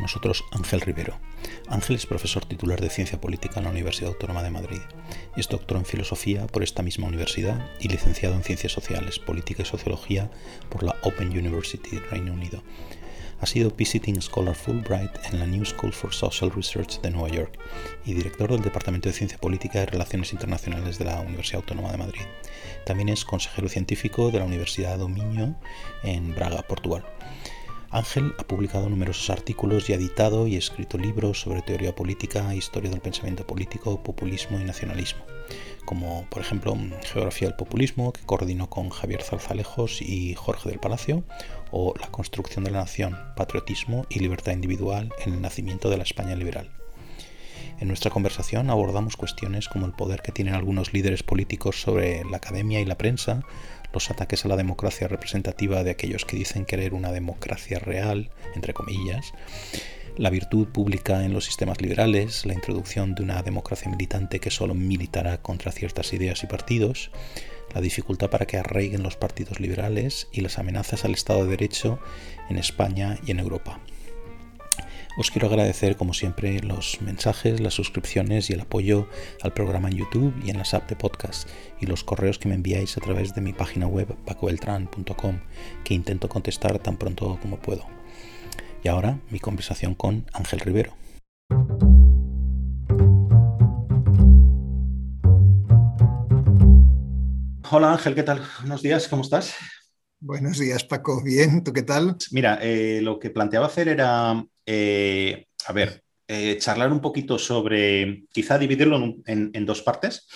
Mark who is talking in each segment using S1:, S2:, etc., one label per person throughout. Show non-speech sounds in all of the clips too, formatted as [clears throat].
S1: nosotros Ángel Rivero. Ángel es profesor titular de Ciencia Política en la Universidad Autónoma de Madrid. Es doctor en Filosofía por esta misma universidad y licenciado en Ciencias Sociales, Política y Sociología por la Open University Reino Unido. Ha sido Visiting Scholar Fulbright en la New School for Social Research de Nueva York y director del Departamento de Ciencia Política y Relaciones Internacionales de la Universidad Autónoma de Madrid. También es consejero científico de la Universidad do Minho en Braga, Portugal. Ángel ha publicado numerosos artículos y ha editado y escrito libros sobre teoría política, historia del pensamiento político, populismo y nacionalismo, como por ejemplo Geografía del Populismo, que coordinó con Javier Zarzalejos y Jorge del Palacio, o La construcción de la nación, patriotismo y libertad individual en el nacimiento de la España liberal. En nuestra conversación abordamos cuestiones como el poder que tienen algunos líderes políticos sobre la academia y la prensa, los ataques a la democracia representativa de aquellos que dicen querer una democracia real, entre comillas, la virtud pública en los sistemas liberales, la introducción de una democracia militante que solo militará contra ciertas ideas y partidos, la dificultad para que arraiguen los partidos liberales y las amenazas al Estado de Derecho en España y en Europa. Os quiero agradecer, como siempre, los mensajes, las suscripciones y el apoyo al programa en YouTube y en las apps de podcast y los correos que me enviáis a través de mi página web pacobeltran.com, que intento contestar tan pronto como puedo. Y ahora mi conversación con Ángel Rivero. Hola Ángel, ¿qué tal? Buenos días, ¿cómo estás?
S2: Buenos días, Paco. Bien, ¿tú qué tal?
S1: Mira, eh, lo que planteaba hacer era, eh, a ver, eh, charlar un poquito sobre, quizá dividirlo en, dos partes,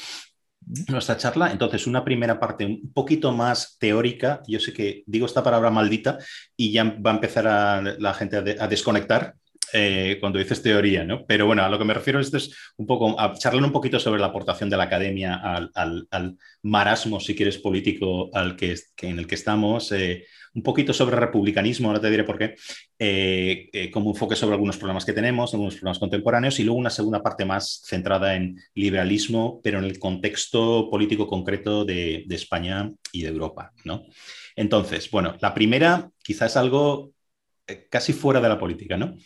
S1: nuestra charla. Entonces, una primera parte un poquito más teórica. Yo sé que digo esta palabra maldita y ya va a empezar a, la gente a desconectar eh, cuando dices teoría, ¿no? Pero bueno, a lo que me refiero esto es un poco a charlar un poquito sobre la aportación de la academia al, marasmo, si quieres, político al que, en el que estamos, eh, un poquito sobre republicanismo, ahora te diré por qué, eh, como enfoque sobre algunos problemas que tenemos, algunos problemas contemporáneos, y luego una segunda parte más centrada en liberalismo, pero en el contexto político concreto de, de España y de Europa, ¿no? Entonces, bueno, la primera quizás es algo casi fuera de la política, ¿no?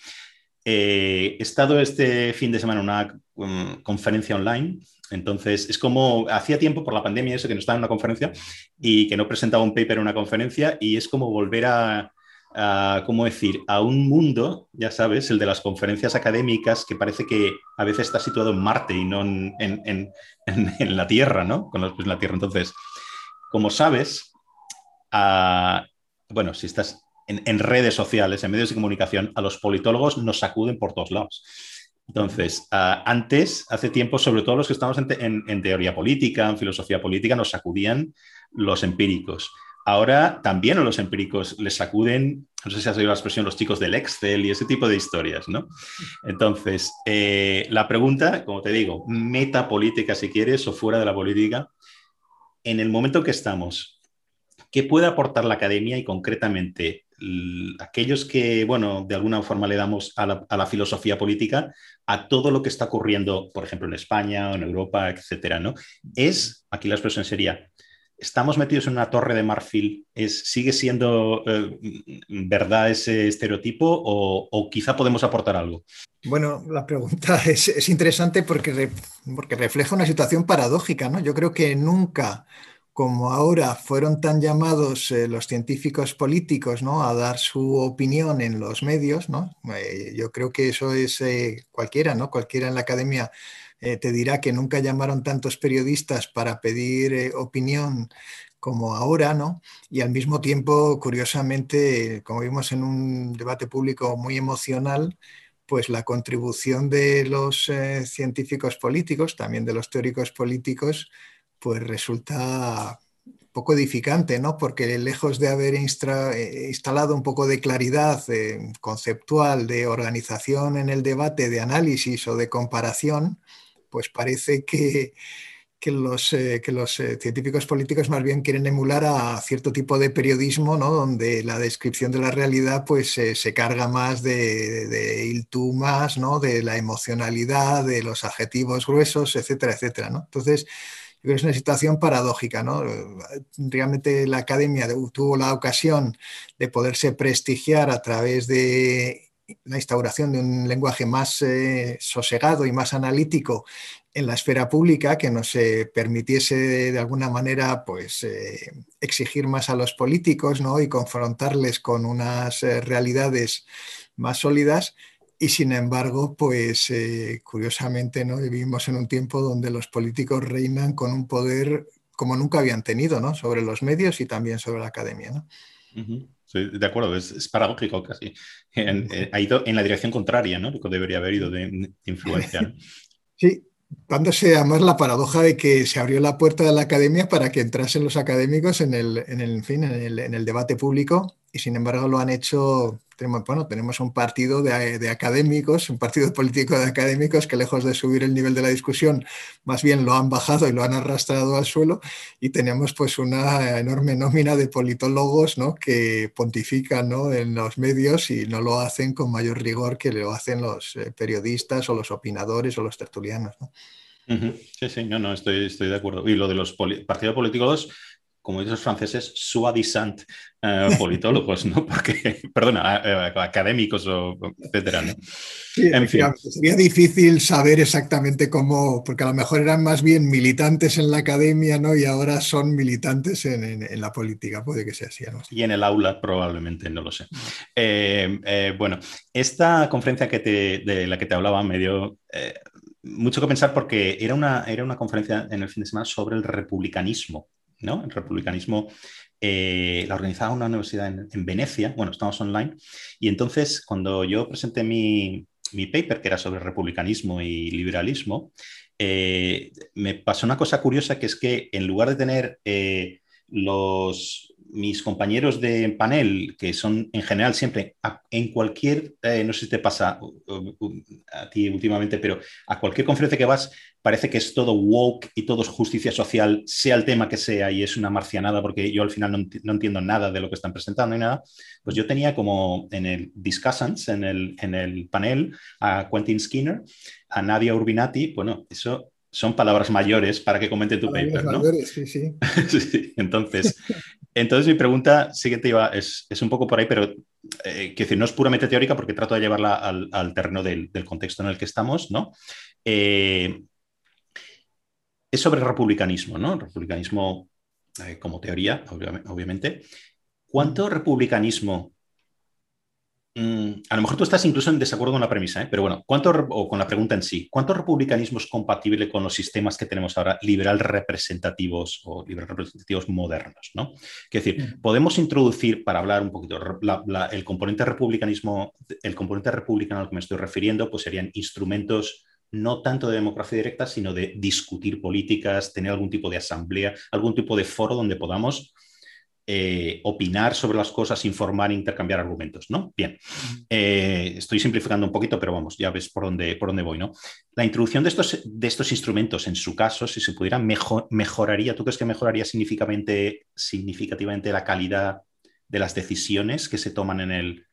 S1: Eh, he estado este fin de semana en una um, conferencia online, entonces es como hacía tiempo por la pandemia eso que no estaba en una conferencia y que no presentaba un paper en una conferencia y es como volver a, ¿cómo decir?, a un mundo, ya sabes, el de las conferencias académicas que parece que a veces está situado en Marte y no en, la Tierra, ¿no? Con los pies en la Tierra. Entonces, como sabes, ah, bueno, si estás en, redes sociales, en medios de comunicación, a los politólogos nos sacuden por todos lados. Entonces, ah, antes, hace tiempo, sobre todo los que estamos en, teoría política, en filosofía política, nos sacudían los empíricos. Ahora también a los empíricos les sacuden, no sé si has oído la expresión, los chicos del Excel y ese tipo de historias, ¿no? Entonces, eh, la pregunta, como te digo, metapolítica si quieres o fuera de la política, en el momento que estamos, ¿qué puede aportar la academia y concretamente aquellos que, bueno, de alguna forma le damos a la, filosofía política, a todo lo que está ocurriendo, por ejemplo, en España o en Europa, etcétera, ¿no? Es, aquí la expresión sería, ¿estamos metidos en una torre de marfil? ¿Es, ¿Sigue siendo eh, verdad ese estereotipo o, quizá podemos aportar algo?
S2: Bueno, la pregunta [laughs] es, interesante porque, porque refleja una situación paradójica, ¿no? Yo creo que nunca como ahora fueron tan llamados eh, los científicos políticos ¿no? a dar su opinión en los medios, ¿no? Eh, yo creo que eso es eh, cualquiera, ¿no? cualquiera en la academia te dirá que nunca llamaron tantos periodistas para pedir opinión como ahora, ¿no? Y al mismo tiempo, curiosamente, como vimos en un debate público muy emocional, pues la contribución de los científicos políticos, también de los teóricos políticos, pues resulta poco edificante, ¿no? Porque lejos de haber eh, instalado un poco de claridad eh, conceptual, de organización en el debate, de análisis o de comparación, pues parece que, los, eh, los científicos políticos más bien quieren emular a cierto tipo de periodismo, ¿no? Donde la descripción de la realidad pues se carga más de, de, ¿no? De la emocionalidad, de los adjetivos gruesos, etcétera, etcétera. Entonces, es una situación paradójica. ¿no? Realmente la academia tuvo la ocasión de poderse prestigiar a través de la instauración de un lenguaje más eh, sosegado y más analítico en la esfera pública que nos permitiese de alguna manera pues, eh, exigir más a los políticos ¿no? y confrontarles con unas eh, realidades más sólidas. Y sin embargo, pues curiosamente ¿no? vivimos en un tiempo donde los políticos reinan con un poder como nunca habían tenido ¿no? sobre los medios y también sobre la academia. ¿no?
S1: de acuerdo, es, paradójico casi. Eh, ha ido en la dirección contraria, ¿no? Lo que debería haber ido de, influencia. [laughs]
S2: Sí, dándose además la paradoja de que se abrió la puerta de la academia para que entrasen los académicos en el, en el, fin, en el debate público y sin embargo lo han hecho tenemos, bueno, tenemos un partido de, académicos, un partido político de académicos que lejos de subir el nivel de la discusión, más bien lo han bajado y lo han arrastrado al suelo y tenemos pues una enorme nómina de politólogos ¿no? que pontifican ¿no? en los medios y no lo hacen con mayor rigor que lo hacen los eh, periodistas o los opinadores o los tertulianos. ¿no?
S1: Sí, sí, no, no, estoy, estoy de acuerdo. Y lo de los partidos políticos como dicen los franceses, soi-disant eh, politólogos, ¿no? Porque, [laughs] perdona, eh, académicos o etcétera, ¿no?
S2: en fin. Sería difícil saber exactamente cómo, porque a lo mejor eran más bien militantes en la academia, ¿no? Y ahora son militantes en, la política, puede que sea así.
S1: Y en el aula probablemente, no lo sé. Eh, bueno, esta conferencia que de la que te hablaba me dio mucho que pensar porque era una, era una conferencia en el fin de semana sobre el republicanismo el republicanismo eh, la organizaba una universidad en, Venecia, bueno, estamos online, y entonces cuando yo presenté mi, paper, que era sobre republicanismo y liberalismo, eh, me pasó una cosa curiosa que es que en lugar de tener eh, los, mis compañeros de panel, que son en general siempre, en cualquier, no sé si te pasa a ti últimamente, pero a cualquier conferencia que vas, parece que es todo woke y todo es justicia social, sea el tema que sea, y es una marcianada porque yo al final no, entiendo nada de lo que están presentando y nada, pues yo tenía como en el discussants, en el, en el panel, a Quentin Skinner, a Nadia Urbinati, bueno, eso son palabras mayores para que comente tu paper, ¿no? Mayores, [laughs] sí, sí. entonces, entonces mi pregunta siguiente iba, es, es un poco por ahí, pero eh, que decir, no es puramente teórica porque trato de llevarla al, al terreno del, del, contexto en el que estamos, ¿no? Eh, es sobre republicanismo, ¿no? Republicanismo eh, como teoría, obviamente. ¿Cuánto republicanismo? Mm, a lo mejor tú estás incluso en desacuerdo con la premisa, ¿eh? pero bueno, ¿cuánto, o con la pregunta en sí, ¿cuánto republicanismo es compatible con los sistemas que tenemos ahora, liberal representativos o liberal representativos modernos? ¿no? Es decir, podemos introducir, para hablar un poquito, el componente republicanismo, el componente republicano al que me estoy refiriendo, pues serían instrumentos no tanto de democracia directa, sino de discutir políticas, tener algún tipo de asamblea, algún tipo de foro donde podamos eh, opinar sobre las cosas, informar, intercambiar argumentos, ¿no? Bien, eh, estoy simplificando un poquito, pero vamos, ya ves por dónde, por dónde voy, ¿no? La introducción de estos, de estos instrumentos, en su caso, si se pudiera, mejor, mejoraría, ¿tú crees que mejoraría significativamente, significativamente la calidad de las decisiones que se toman en el,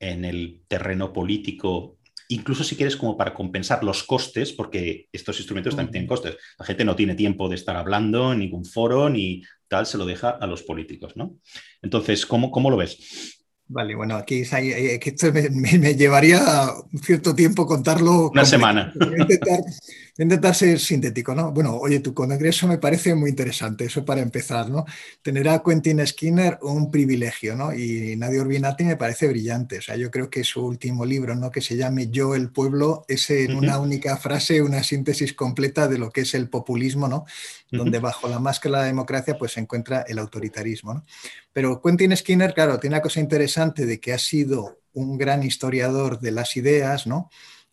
S1: en el terreno político incluso si quieres como para compensar los costes, porque estos instrumentos también tienen costes. La gente no tiene tiempo de estar hablando en ningún foro ni tal, se lo deja a los políticos, ¿no? Entonces, ¿cómo, cómo lo ves?
S2: Vale, bueno, aquí eh, esto me, llevaría un cierto tiempo contarlo.
S1: Una semana. [laughs]
S2: Intentar, intentar, ser sintético, ¿no? Bueno, oye, tu congreso me parece muy interesante, eso para empezar, ¿no? Tener a Quentin Skinner un privilegio, ¿no? Y Nadia Urbinati me parece brillante, o sea, yo creo que su último libro, ¿no? Que se llame Yo, el pueblo, es en una única frase una síntesis completa de lo que es el populismo, ¿no? Donde bajo la máscara de la democracia pues se encuentra el autoritarismo, ¿no? Pero Quentin Skinner, claro, tiene una cosa interesante de que ha sido un gran historiador de las ideas, ¿no?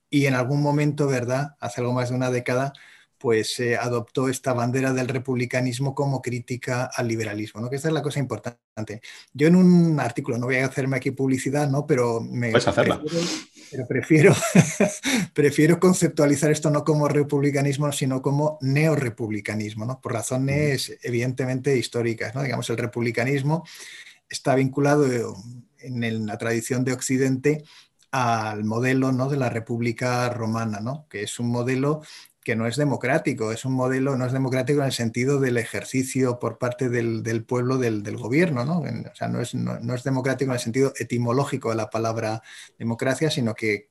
S2: Y en algún momento, ¿verdad? Hace algo más de una década, pues eh, adoptó esta bandera del republicanismo como crítica al liberalismo, ¿no? Que esta es la cosa importante. Yo en un artículo, no voy a hacerme aquí publicidad, ¿no? Pero me
S1: Puedes hacerla.
S2: pero prefiero, [laughs] prefiero conceptualizar esto no como republicanismo, sino como neorepublicanismo, ¿no? por razones evidentemente históricas. ¿no? Digamos, el republicanismo está vinculado en, la tradición de Occidente al modelo ¿no? de la República Romana, ¿no? que es un modelo que no es democrático, es un modelo, no es democrático en el sentido del ejercicio por parte del, pueblo del, gobierno, ¿no? O sea, no es, no es democrático en el sentido etimológico de la palabra democracia, sino que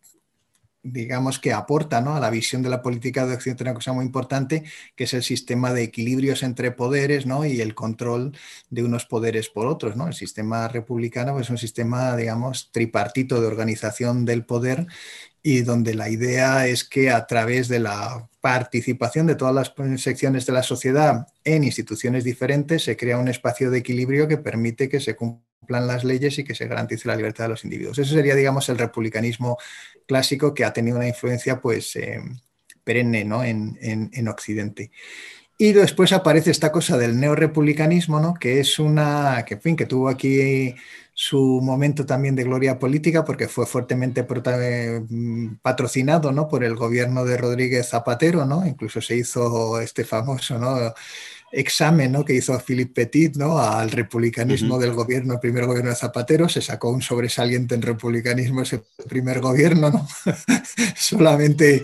S2: digamos que aporta ¿no? a la visión de la política de Occidente una cosa muy importante, que es el sistema de equilibrios entre poderes ¿no? y el control de unos poderes por otros. ¿no? El sistema republicano pues, es un sistema, digamos, tripartito de organización del poder y donde la idea es que a través de la participación de todas las secciones de la sociedad en instituciones diferentes se crea un espacio de equilibrio que permite que se cumpla plan las leyes y que se garantice la libertad de los individuos. Eso sería, digamos, el republicanismo clásico que ha tenido una influencia pues, eh, perenne ¿no? en, en, Occidente. Y después aparece esta cosa del neorepublicanismo, ¿no? que es una, que, en fin, que tuvo aquí su momento también de gloria política porque fue fuertemente eh, patrocinado ¿no? por el gobierno de Rodríguez Zapatero, ¿no? incluso se hizo este famoso ¿no? Examen ¿no? que hizo Philippe Petit ¿no? al republicanismo del gobierno, el primer gobierno de Zapatero, se sacó un sobresaliente en republicanismo ese primer gobierno, ¿no? [laughs] solamente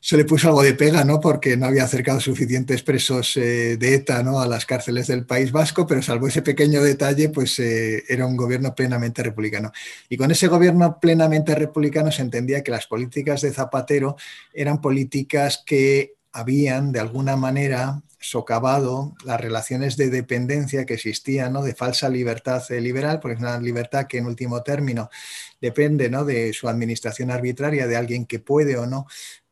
S2: se le puso algo de pega, ¿no? porque no había acercado suficientes presos eh, de ETA ¿no? a las cárceles del País Vasco, pero salvo ese pequeño detalle, pues eh, era un gobierno plenamente republicano. Y con ese gobierno plenamente republicano se entendía que las políticas de Zapatero eran políticas que habían de alguna manera socavado las relaciones de dependencia que existían, ¿no? de falsa libertad eh, liberal, porque es una libertad que en último término depende ¿no? de su administración arbitraria, de alguien que puede o no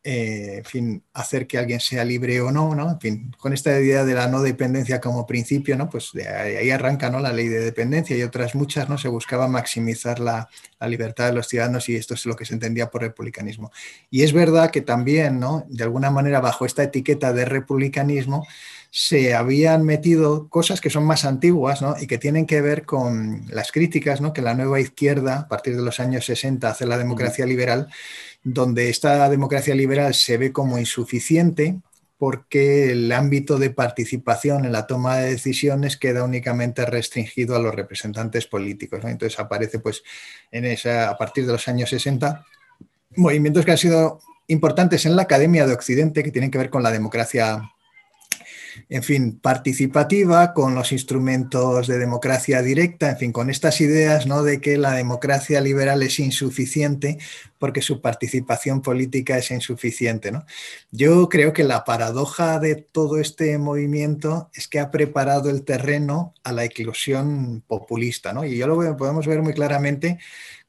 S2: eh, en fin, hacer que alguien sea libre o no, ¿no? En fin, con esta idea de la no dependencia como principio, ¿no? Pues de ahí arranca, ¿no? La ley de dependencia y otras muchas, ¿no? Se buscaba maximizar la, la, libertad de los ciudadanos y esto es lo que se entendía por republicanismo. Y es verdad que también, ¿no? De alguna manera, bajo esta etiqueta de republicanismo, se habían metido cosas que son más antiguas ¿no? y que tienen que ver con las críticas ¿no? que la nueva izquierda, a partir de los años 60, hace la democracia liberal, donde esta democracia liberal se ve como insuficiente porque el ámbito de participación en la toma de decisiones queda únicamente restringido a los representantes políticos. Entonces aparece pues, en esa, a partir de los años 60 movimientos que han sido importantes en la Academia de Occidente que tienen que ver con la democracia en fin, participativa, con los instrumentos de democracia directa, en fin, con estas ideas ¿no? de que la democracia liberal es insuficiente porque su participación política es insuficiente. ¿no? Yo creo que la paradoja de todo este movimiento es que ha preparado el terreno a la eclosión populista, ¿no? y yo lo podemos ver muy claramente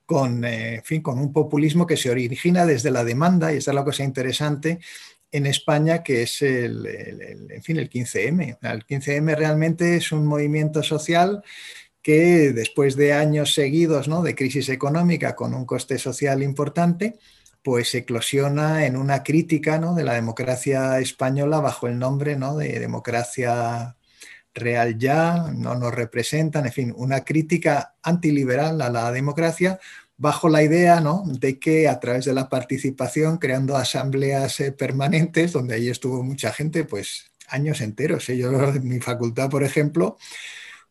S2: con, eh, en fin, con un populismo que se origina desde la demanda, y esta es la cosa interesante, en España, que es el, en fin, el 15M. El 15M realmente es un movimiento social que después de años seguidos ¿no? de crisis económica con un coste social importante, pues eclosiona en una crítica ¿no? de la democracia española bajo el nombre ¿no? de democracia real ya, no nos representan, en fin, una crítica antiliberal a la democracia bajo la idea ¿no? de que a través de la participación, creando asambleas eh, permanentes, donde ahí estuvo mucha gente, pues años enteros. ¿eh? Yo en [laughs] mi facultad, por ejemplo,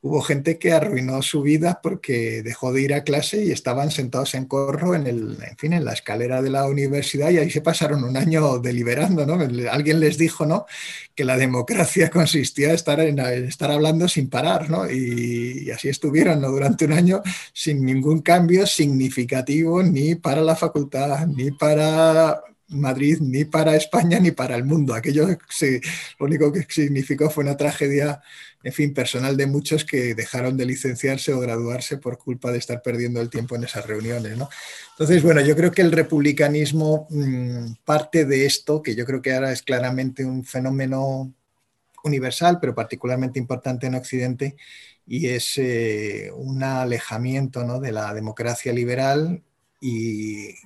S2: hubo gente que arruinó su vida porque dejó de ir a clase y estaban sentados en corro en, el, en, fin, en la escalera de la universidad y ahí se pasaron un año deliberando. ¿no? Alguien les dijo ¿no? que la democracia [laughs] consistía en estar, en estar hablando sin parar ¿no? y, así estuvieron ¿no? durante un año sin ningún cambio significativo ni para la facultad ni para Madrid ni para España ni para el mundo. Aquello lo único que significó fue una tragedia, en fin, personal de muchos que dejaron de licenciarse o graduarse por culpa de estar perdiendo el tiempo en esas reuniones. ¿no? Entonces, bueno, yo creo que el republicanismo mm, parte de esto, que yo creo que ahora es claramente un fenómeno universal, pero particularmente importante en Occidente, y es eh, un alejamiento ¿no? de la democracia liberal y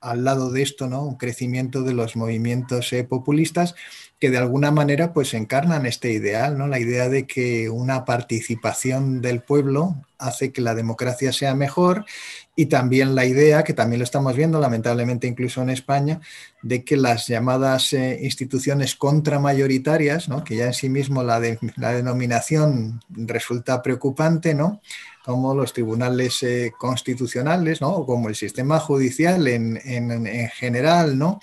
S2: al lado de esto, ¿no? Un crecimiento de los movimientos eh, populistas que de alguna manera pues encarnan este ideal, ¿no? La idea de que una participación del pueblo hace que la democracia sea mejor y también la idea, que también lo estamos viendo lamentablemente incluso en España, de que las llamadas eh, instituciones contramayoritarias, ¿no? que ya en sí mismo la, la denominación resulta preocupante, ¿no? como los tribunales eh, constitucionales, ¿no? o como el sistema judicial en, en, en general, ¿no?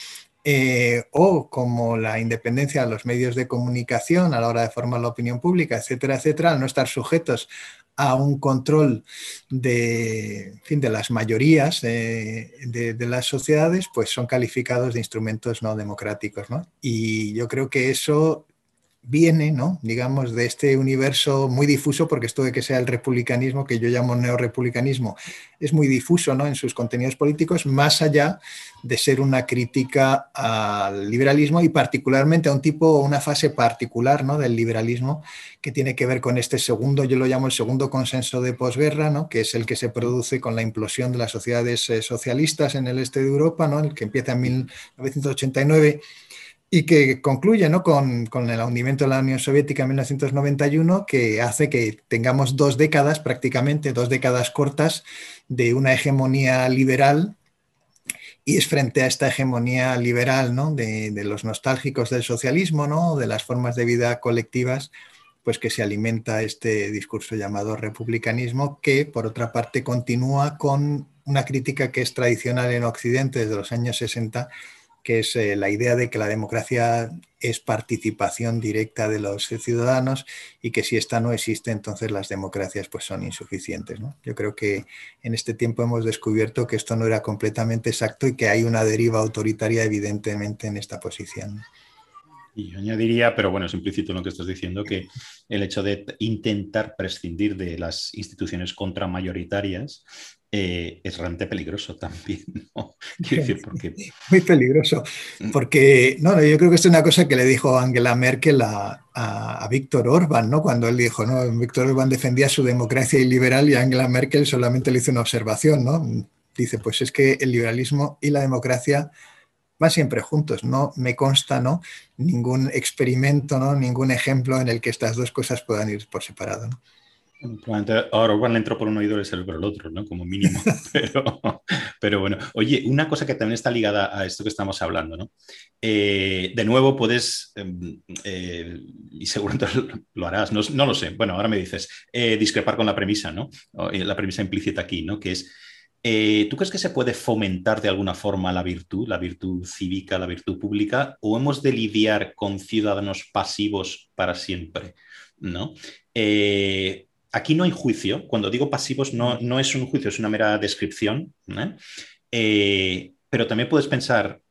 S2: Eh, o como la independencia de los medios de comunicación a la hora de formar la opinión pública, etcétera, etcétera, al no estar sujetos a un control de, fin, de las mayorías de, de, las sociedades, pues son calificados de instrumentos no democráticos. ¿no? Y yo creo que eso viene, ¿no? digamos, de este universo muy difuso, porque esto de que sea el republicanismo, que yo llamo neorepublicanismo, es muy difuso ¿no? en sus contenidos políticos, más allá de ser una crítica al liberalismo y particularmente a un tipo, una fase particular ¿no? del liberalismo que tiene que ver con este segundo, yo lo llamo el segundo consenso de posguerra, ¿no? que es el que se produce con la implosión de las sociedades eh, socialistas en el este de Europa, ¿no? el que empieza en 1989 y que concluye ¿no? con, con, el hundimiento de la Unión Soviética en 1991, que hace que tengamos dos décadas, prácticamente dos décadas cortas, de una hegemonía liberal. Y es frente a esta hegemonía liberal ¿no? de, de, los nostálgicos del socialismo, ¿no? de las formas de vida colectivas, pues que se alimenta este discurso llamado republicanismo, que por otra parte continúa con una crítica que es tradicional en Occidente desde los años 60 que es eh, la idea de que la democracia es participación directa de los ciudadanos y que si esta no existe, entonces las democracias pues, son insuficientes. Yo creo que en este tiempo hemos descubierto que esto no era completamente exacto y que hay una deriva autoritaria evidentemente en esta posición.
S1: Y yo añadiría, pero bueno, es implícito lo que estás diciendo, que el hecho de intentar prescindir de las instituciones contramayoritarias eh, es realmente peligroso también. [laughs] ¿no?
S2: Decir, porque... [laughs] Muy peligroso, mm. porque no, yo creo que es una cosa que le dijo Angela Merkel a, a, Víctor Orban, ¿no? cuando él dijo, ¿no? Víctor Orban defendía su democracia liberal y Angela Merkel solamente le hizo una observación, ¿no? Dice, pues es que el liberalismo y la democracia van siempre juntos. No me consta ¿no? ningún experimento, ¿no? ningún ejemplo en el que estas dos cosas puedan ir por separado. ¿no?
S1: Ahora Orban le entró por un oído y salió por el otro, ¿no? Como mínimo. [laughs] Pero, pero, bueno, oye, una cosa que también está ligada a esto que estamos hablando, ¿no? Eh, de nuevo, puedes, em, eh, y seguramente [laughs] lo harás, no, no, lo sé, bueno, ahora me dices, eh, discrepar con la premisa, ¿no? La premisa implícita aquí, ¿no? Que es eh, ¿Tú crees que se puede fomentar de alguna forma la virtud, la virtud cívica, la virtud pública, o hemos de lidiar con ciudadanos pasivos para siempre? ¿no? Eh, aquí no hay juicio. Cuando digo pasivos, no, no, es un juicio, es una mera descripción. Eh, pero también puedes pensar,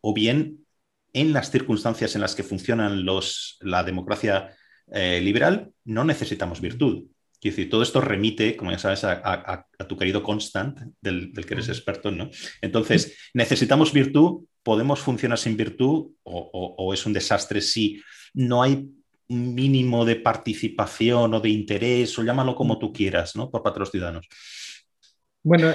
S1: o bien en las circunstancias en las que funcionan los, la democracia liberal, no necesitamos virtud. Quiero decir, todo esto remite, como ya sabes, a, tu querido Constant, del, que eres experto, ¿no? Entonces, necesitamos virtud, podemos funcionar sin virtud o, es un desastre si no hay mínimo de participación o de interés, o llámalo como tú quieras, ¿no? Por parte de los ciudadanos.
S2: Bueno,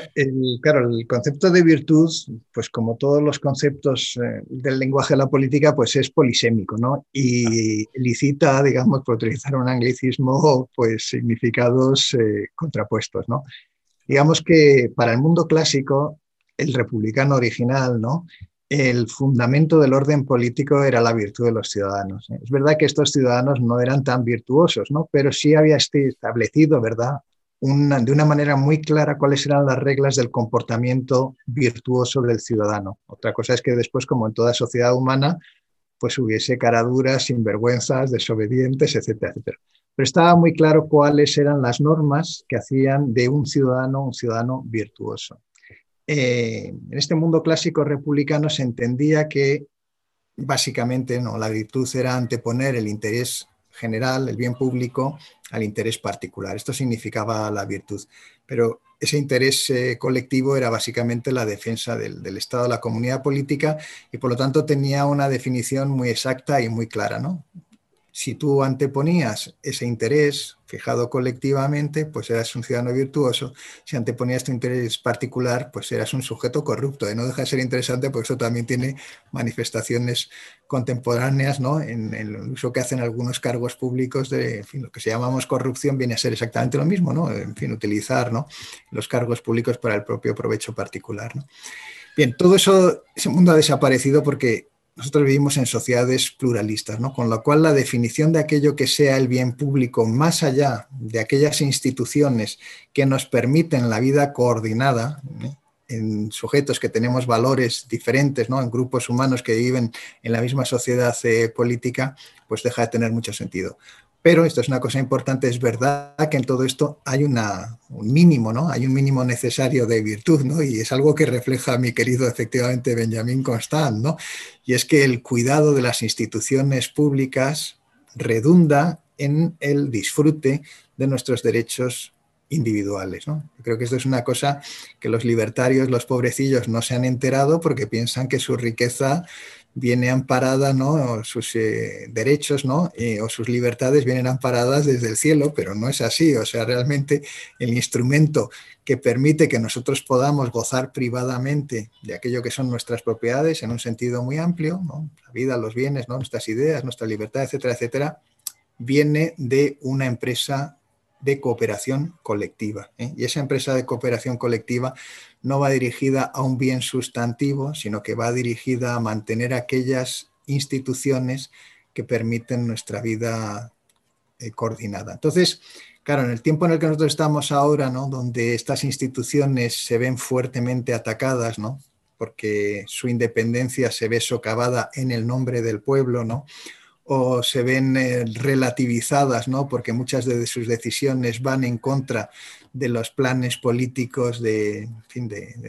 S2: claro, el concepto de virtud, pues como todos los conceptos eh, del lenguaje de la política, pues es polisémico, ¿no? Y licita, digamos, por utilizar un anglicismo, pues significados eh, contrapuestos, ¿no? Digamos que para el mundo clásico, el republicano original, ¿no? El fundamento del orden político era la virtud de los ciudadanos. ¿eh? Es verdad que estos ciudadanos no eran tan virtuosos, ¿no? Pero sí había este establecido, ¿verdad? de una manera muy clara cuáles eran las reglas del comportamiento virtuoso del ciudadano. Otra cosa es que después, como en toda sociedad humana, pues hubiese caraduras, sinvergüenzas, desobedientes, etcétera, etcétera. Pero estaba muy claro cuáles eran las normas que hacían de un ciudadano un ciudadano virtuoso. Eh, en este mundo clásico republicano se entendía que básicamente no, la virtud era anteponer el interés general, el bien público, al interés particular. Esto significaba la virtud, pero ese interés eh, colectivo era básicamente la defensa del, del, Estado, la comunidad política, y por lo tanto tenía una definición muy exacta y muy clara. ¿no? Si tú anteponías ese interés fijado colectivamente, pues eras un ciudadano virtuoso. Si anteponías tu interés particular, pues eras un sujeto corrupto. Y no deja de ser interesante porque eso también tiene manifestaciones contemporáneas ¿no? en, el uso que hacen algunos cargos públicos de en fin, lo que se llamamos corrupción viene a ser exactamente lo mismo, ¿no? En fin, utilizar ¿no? los cargos públicos para el propio provecho particular. ¿no? Bien, todo eso, ese mundo ha desaparecido porque nosotros vivimos en sociedades pluralistas, ¿no? con lo cual la definición de aquello que sea el bien público, más allá de aquellas instituciones que nos permiten la vida coordinada, ¿eh? en sujetos que tenemos valores diferentes, ¿no? en grupos humanos que viven en la misma sociedad eh, política, pues deja de tener mucho sentido. Pero esto es una cosa importante, es verdad que en todo esto hay una, un mínimo, ¿no? Hay un mínimo necesario de virtud, ¿no? Y es algo que refleja mi querido efectivamente Benjamín Constant, ¿no? Y es que el cuidado de las instituciones públicas redunda en el disfrute de nuestros derechos individuales. ¿no? creo que esto es una cosa que los libertarios, los pobrecillos, no se han enterado porque piensan que su riqueza viene amparada, ¿no? sus eh, derechos ¿no? Eh, o sus libertades vienen amparadas desde el cielo, pero no es así. O sea, realmente el instrumento que permite que nosotros podamos gozar privadamente de aquello que son nuestras propiedades en un sentido muy amplio, ¿no? la vida, los bienes, ¿no? nuestras ideas, nuestra libertad, etcétera, etcétera, viene de una empresa de cooperación colectiva. ¿eh? Y esa empresa de cooperación colectiva no va dirigida a un bien sustantivo, sino que va dirigida a mantener aquellas instituciones que permiten nuestra vida eh, coordinada. Entonces, claro, en el tiempo en el que nosotros estamos ahora, ¿no? donde estas instituciones se ven fuertemente atacadas, ¿no? porque su independencia se ve socavada en el nombre del pueblo, ¿no? O se ven eh, relativizadas, ¿no? porque muchas de sus decisiones van en contra de los planes políticos de,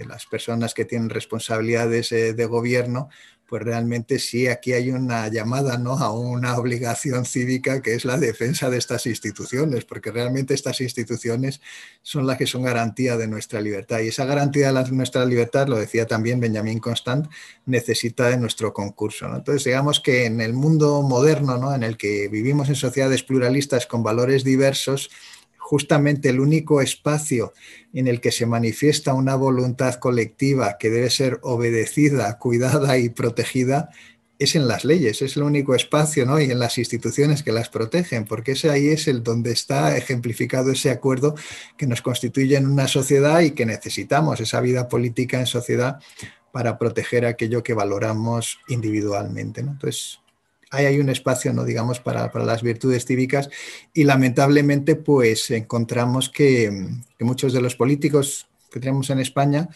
S2: las personas que tienen responsabilidades eh, de gobierno, pues realmente sí, aquí hay una llamada ¿no? a una [laughs] obligación cívica que es la defensa de estas instituciones, porque realmente estas instituciones son las que son garantía de nuestra libertad. Y esa garantía de nuestra libertad, lo decía también Benjamin Constant, necesita de nuestro concurso. Entonces, digamos que en el mundo moderno, ¿no? en el que vivimos en sociedades pluralistas con valores diversos, justamente el único espacio en el que se manifiesta una voluntad colectiva que debe ser obedecida, cuidada y protegida es en las leyes, es el único espacio ¿no? y en las instituciones que las protegen, porque ese ahí es el donde está ejemplificado ese acuerdo que nos constituye en una sociedad y que necesitamos esa vida política en sociedad para proteger aquello que valoramos individualmente. ¿no? Entonces, ahí hay un espacio, ¿no? digamos, para, las virtudes cívicas y lamentablemente pues encontramos que, muchos de los políticos que tenemos en España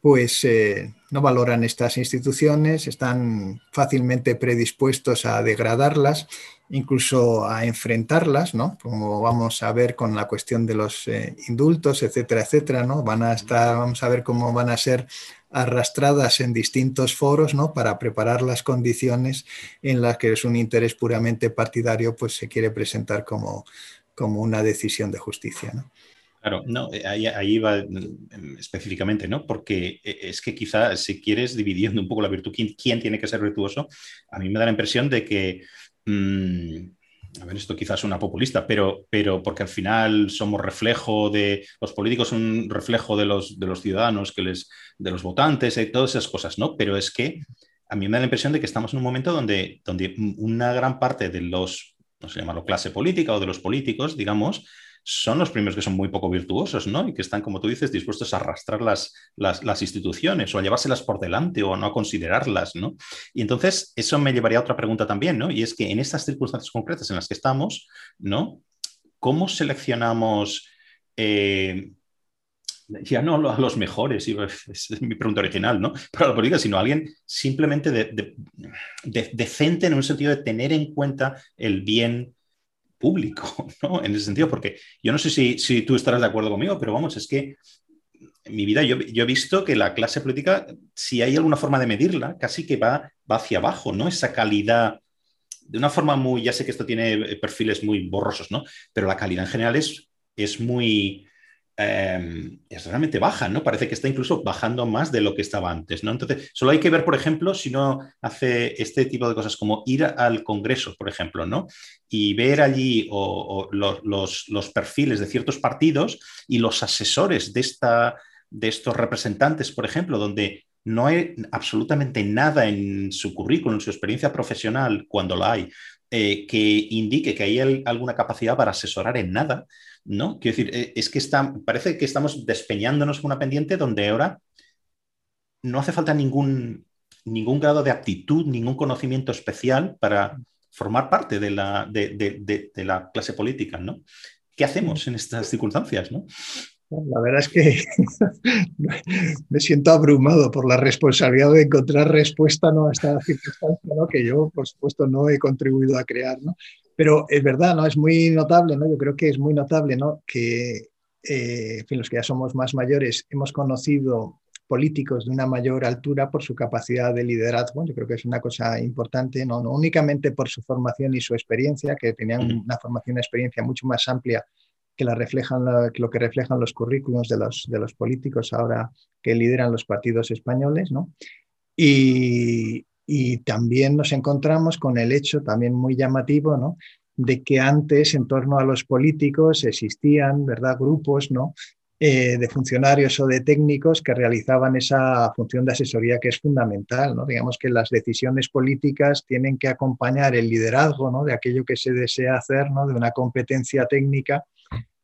S2: pues eh, no valoran estas instituciones, están fácilmente predispuestos a degradarlas, incluso a enfrentarlas, ¿no? Como vamos a ver con la cuestión de los eh, indultos, etcétera, etcétera, ¿no? Van a estar, vamos a ver cómo van a ser arrastradas en distintos foros ¿no? para preparar las condiciones en las que es un interés puramente partidario pues se quiere presentar como, como una decisión de justicia. ¿no?
S1: Claro, no, eh, ahí, va mm, específicamente, ¿no? Porque eh, es que quizá si quieres dividiendo un poco la virtud, quién, tiene que ser virtuoso, a mí me da la impresión de que mm, a ver, esto quizás una populista, pero, pero porque al final somos reflejo de, los políticos son un reflejo de los, de los ciudadanos, que les, de los votantes, y todas esas cosas, ¿no? Pero es que a mí me da la impresión de que estamos en un momento donde, donde una gran parte de los, no sé llamarlo clase política o de los políticos, digamos, son los primeros que son muy poco virtuosos, ¿no? Y que están, como tú dices, dispuestos a arrastrar las, las, instituciones o a llevárselas por delante o a no considerarlas, ¿no? Y entonces eso me llevaría a otra pregunta también, ¿no? Y es que en estas circunstancias concretas en las que estamos, ¿no? ¿Cómo seleccionamos... Eh, ya no a los mejores, es mi pregunta original, ¿no? Para la política, sino a alguien simplemente de, decente en un sentido de tener en cuenta el bien público, [laughs] ¿no? En ese sentido, porque yo no sé si, tú estarás de acuerdo conmigo, pero vamos, es que en mi vida yo, he visto que la clase política, si hay alguna forma de medirla, casi que va, hacia abajo, ¿no? Esa calidad, de una forma muy, ya sé que esto tiene perfiles muy borrosos, ¿no? Pero la calidad en general es muy, Em, es realmente baja, ¿no? Parece que está incluso bajando más de lo que estaba antes, ¿no? Entonces, solo hay que ver, por ejemplo, si no hace este tipo de cosas como ir al Congreso, por ejemplo, ¿no? Y ver allí los, perfiles de ciertos partidos y los asesores de, esta, de estos representantes, por ejemplo, donde no hay absolutamente nada en su currículum, en su experiencia profesional, cuando la hay, eh, que indique que hay alguna capacidad para asesorar en nada, ¿no? Quiero decir, eh, es que está, parece que estamos despeñándonos una pendiente donde ahora no hace falta ningún, ningún grado de aptitud, ningún conocimiento especial para formar parte de la, de, la clase política, ¿no? ¿Qué hacemos en estas circunstancias, no?
S2: La verdad es que [laughs] me siento abrumado por la responsabilidad de encontrar respuesta ¿no? a esta circunstancia ¿no? que yo, por supuesto, no he contribuido a crear. ¿no? Pero es verdad, ¿no? es muy notable, ¿no? yo creo que es muy notable ¿no? que eh, en fin, los que ya somos más mayores hemos conocido políticos de una mayor altura por su capacidad de liderazgo. Yo creo que es una cosa importante, no, no únicamente por su formación y su experiencia, que tenían una formación y experiencia mucho más amplia que, la reflejan, lo que reflejan los currículos de los, de los políticos ahora que lideran los partidos españoles, ¿no? Y, y también nos encontramos con el hecho también muy llamativo, ¿no? de que antes en torno a los políticos existían ¿verdad? grupos ¿no? Eh, de funcionarios o de técnicos que realizaban esa función de asesoría que es fundamental. ¿no? Digamos que las decisiones políticas tienen que acompañar el liderazgo ¿no? de aquello que se desea hacer, ¿no? de una competencia técnica,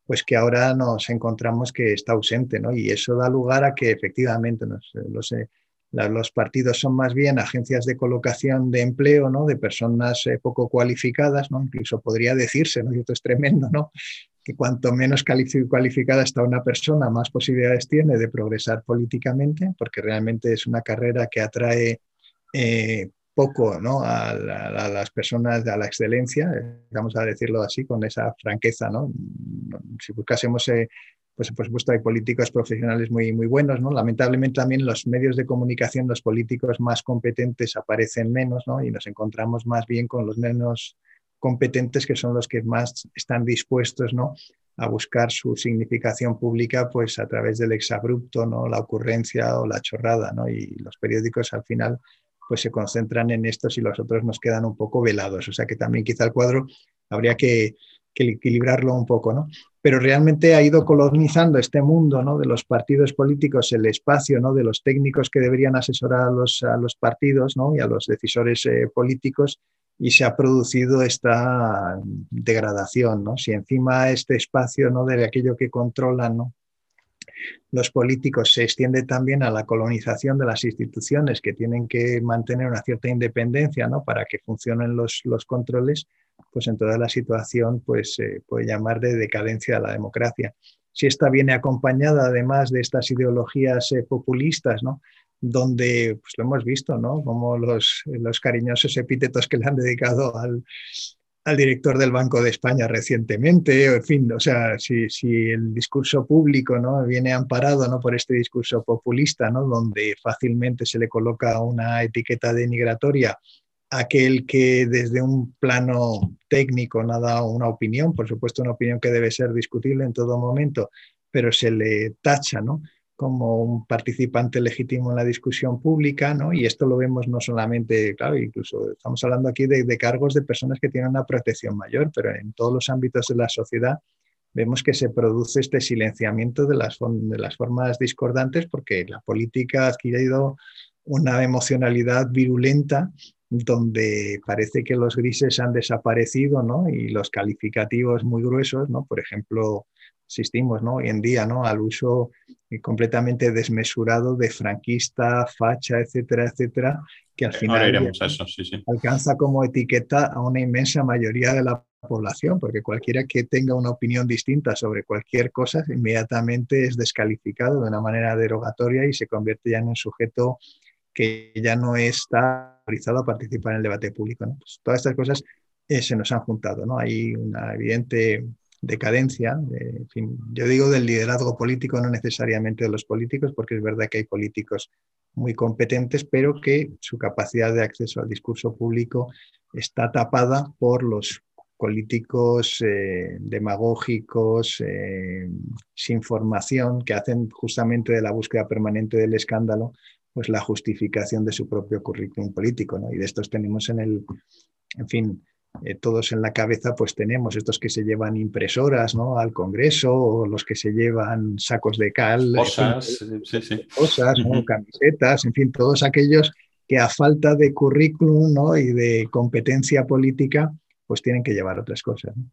S2: pues que ahora nos encontramos que está ausente. ¿no? Y eso da lugar a que efectivamente los, eh, los partidos son más bien agencias de colocación de empleo, ¿no? De personas eh, poco cualificadas, ¿no? Incluso podría decirse, ¿no? Y esto es tremendo, ¿no? Que cuanto menos cualificada está una persona, más posibilidades tiene de progresar políticamente, porque realmente es una carrera que atrae eh, poco ¿no? a, las personas a la excelencia, vamos a decirlo así, con esa franqueza. ¿no? Si buscásemos eh, pues por supuesto hay políticos profesionales muy, muy buenos, ¿no? Lamentablemente también los medios de comunicación, los políticos más competentes aparecen menos, ¿no? Y nos encontramos más bien con los menos competentes que son los que más están dispuestos, ¿no? A buscar su significación pública, pues a través del exabrupto, ¿no? La ocurrencia o la chorrada, ¿no? Y los periódicos al final pues se concentran en estos y los otros nos quedan un poco velados. O sea que también quizá el cuadro habría que, que equilibrarlo un poco, ¿no? Pero realmente ha ido colonizando este mundo ¿no? de los partidos políticos, el espacio ¿no? de los técnicos que deberían asesorar a los, a los partidos ¿no? y a los decisores eh, políticos y se ha producido esta degradación. ¿no? Si encima este espacio ¿no? de aquello que controlan ¿no? Los políticos se extiende también a la colonización de las instituciones que tienen que mantener una cierta independencia ¿no? para que funcionen los, los controles, pues en toda la situación pues, se puede llamar de decadencia de la democracia. Si esta viene acompañada además de estas ideologías eh, populistas, ¿no? donde pues lo hemos visto, ¿no? como los, los cariñosos epítetos que le han dedicado al, al director del Banco de España recientemente, en fin, o sea, si, el discurso público ¿no? viene amparado por este discurso populista, donde fácilmente se le coloca una etiqueta denigratoria aquel que desde un plano técnico no ha dado una opinión, por supuesto una opinión que debe ser discutible en todo momento, pero se le tacha ¿no? Como un participante legítimo en la discusión pública, ¿no? Y esto lo vemos no solamente, claro, incluso estamos hablando aquí de, cargos de personas que tienen una protección mayor, pero en todos los ámbitos de la sociedad vemos que se produce este silenciamiento de las, de las formas discordantes porque la política ha adquirido una emocionalidad virulenta donde parece que los grises han desaparecido, ¿no? Y los calificativos muy gruesos, ¿no? Por ejemplo, asistimos, ¿no? Hoy en día, ¿no? Al uso completamente desmesurado de franquista, facha, etcétera, etcétera, que al final alcanza como etiqueta a una inmensa mayoría de la población, porque cualquiera que tenga una opinión distinta sobre cualquier cosa inmediatamente es descalificado de una manera derogatoria y se convierte ya en un sujeto que ya no está autorizado a participar en el debate público. Pues todas estas cosas eh, se nos han juntado. ¿no? Hay una evidente decadencia, en fin, yo digo del liderazgo político, no necesariamente de los políticos, porque es verdad que hay políticos muy competentes, pero que su capacidad de acceso al discurso público está tapada por los políticos eh, demagógicos, eh, sin formación, que hacen justamente de la búsqueda permanente del escándalo pues la justificación de su propio currículum político, ¿no? Y de estos tenemos en el, en fin, eh, todos en la cabeza, pues tenemos estos que se llevan impresoras, ¿no? Al Congreso, o los que se llevan sacos de cal,
S1: cosas,
S2: cosas, camisetas, en fin, todos aquellos que a falta de currículum, ¿no? Y de competencia política, pues tienen que llevar otras cosas. ¿no?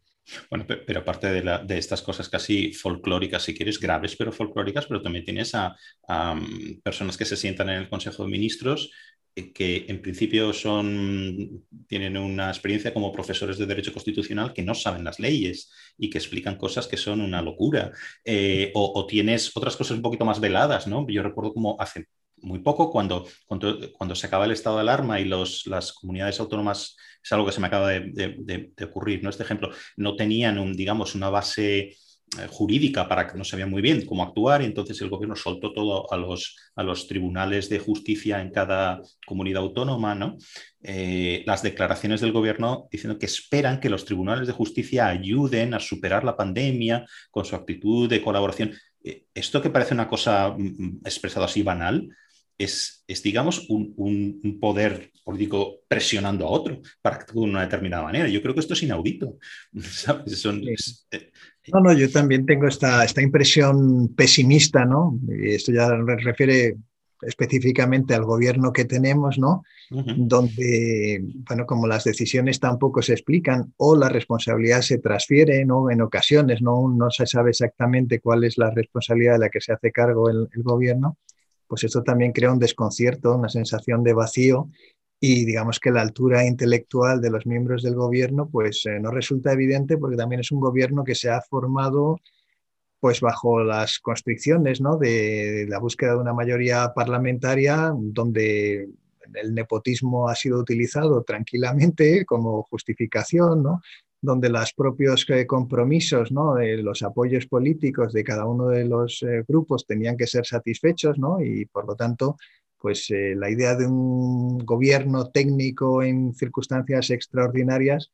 S1: Bueno, pero aparte de, estas cosas casi folclóricas, si quieres, graves pero folclóricas, pero también tienes a, mm, personas que se sientan en el Consejo de Ministros que en principio son, tienen una experiencia como profesores de Derecho Constitucional que no saben las leyes y que explican cosas que son una locura. Eh, o, tienes otras cosas un poquito más veladas, ¿no? Yo recuerdo como hace muy poco, cuando, cuando, se acaba el estado de alarma y los, las comunidades autónomas, es algo que se me acaba de, ocurrir, ¿no? Este ejemplo, no tenían, digamos, una base jurídica para que no sabía muy bien cómo actuar y entonces el gobierno soltó todo a los, a los tribunales de justicia en cada comunidad autónoma, ¿no? Eh, las declaraciones del gobierno diciendo que esperan que los tribunales de justicia ayuden a superar la pandemia con su actitud de colaboración. Eh, esto que parece una cosa mm, mm, expresada así banal, es, digamos, un, poder político presionando a otro para que actúe de una determinada manera. Yo creo que esto es inaudito. [laughs]
S2: Eh, no, no, yo también tengo esta, esta impresión pesimista, ¿no? Y esto ya refiere específicamente al gobierno que tenemos, ¿no? Donde, bueno, como las decisiones tampoco se explican o la responsabilidad se transfiere, ¿no? En ocasiones, ¿no? No se sabe exactamente cuál es la responsabilidad de la que se hace cargo el gobierno pues esto también crea un desconcierto, una sensación de vacío y digamos que la altura intelectual de los miembros del gobierno pues eh, no resulta evidente porque también es un gobierno que se ha formado pues bajo las constricciones ¿no? de, la búsqueda de una mayoría parlamentaria donde el nepotismo ha sido utilizado tranquilamente como justificación, ¿no? donde los propios eh, compromisos, ¿no? de los apoyos políticos de cada uno de los eh, grupos tenían que ser satisfechos, ¿no? y por lo tanto, pues eh, la idea de un gobierno técnico en circunstancias extraordinarias,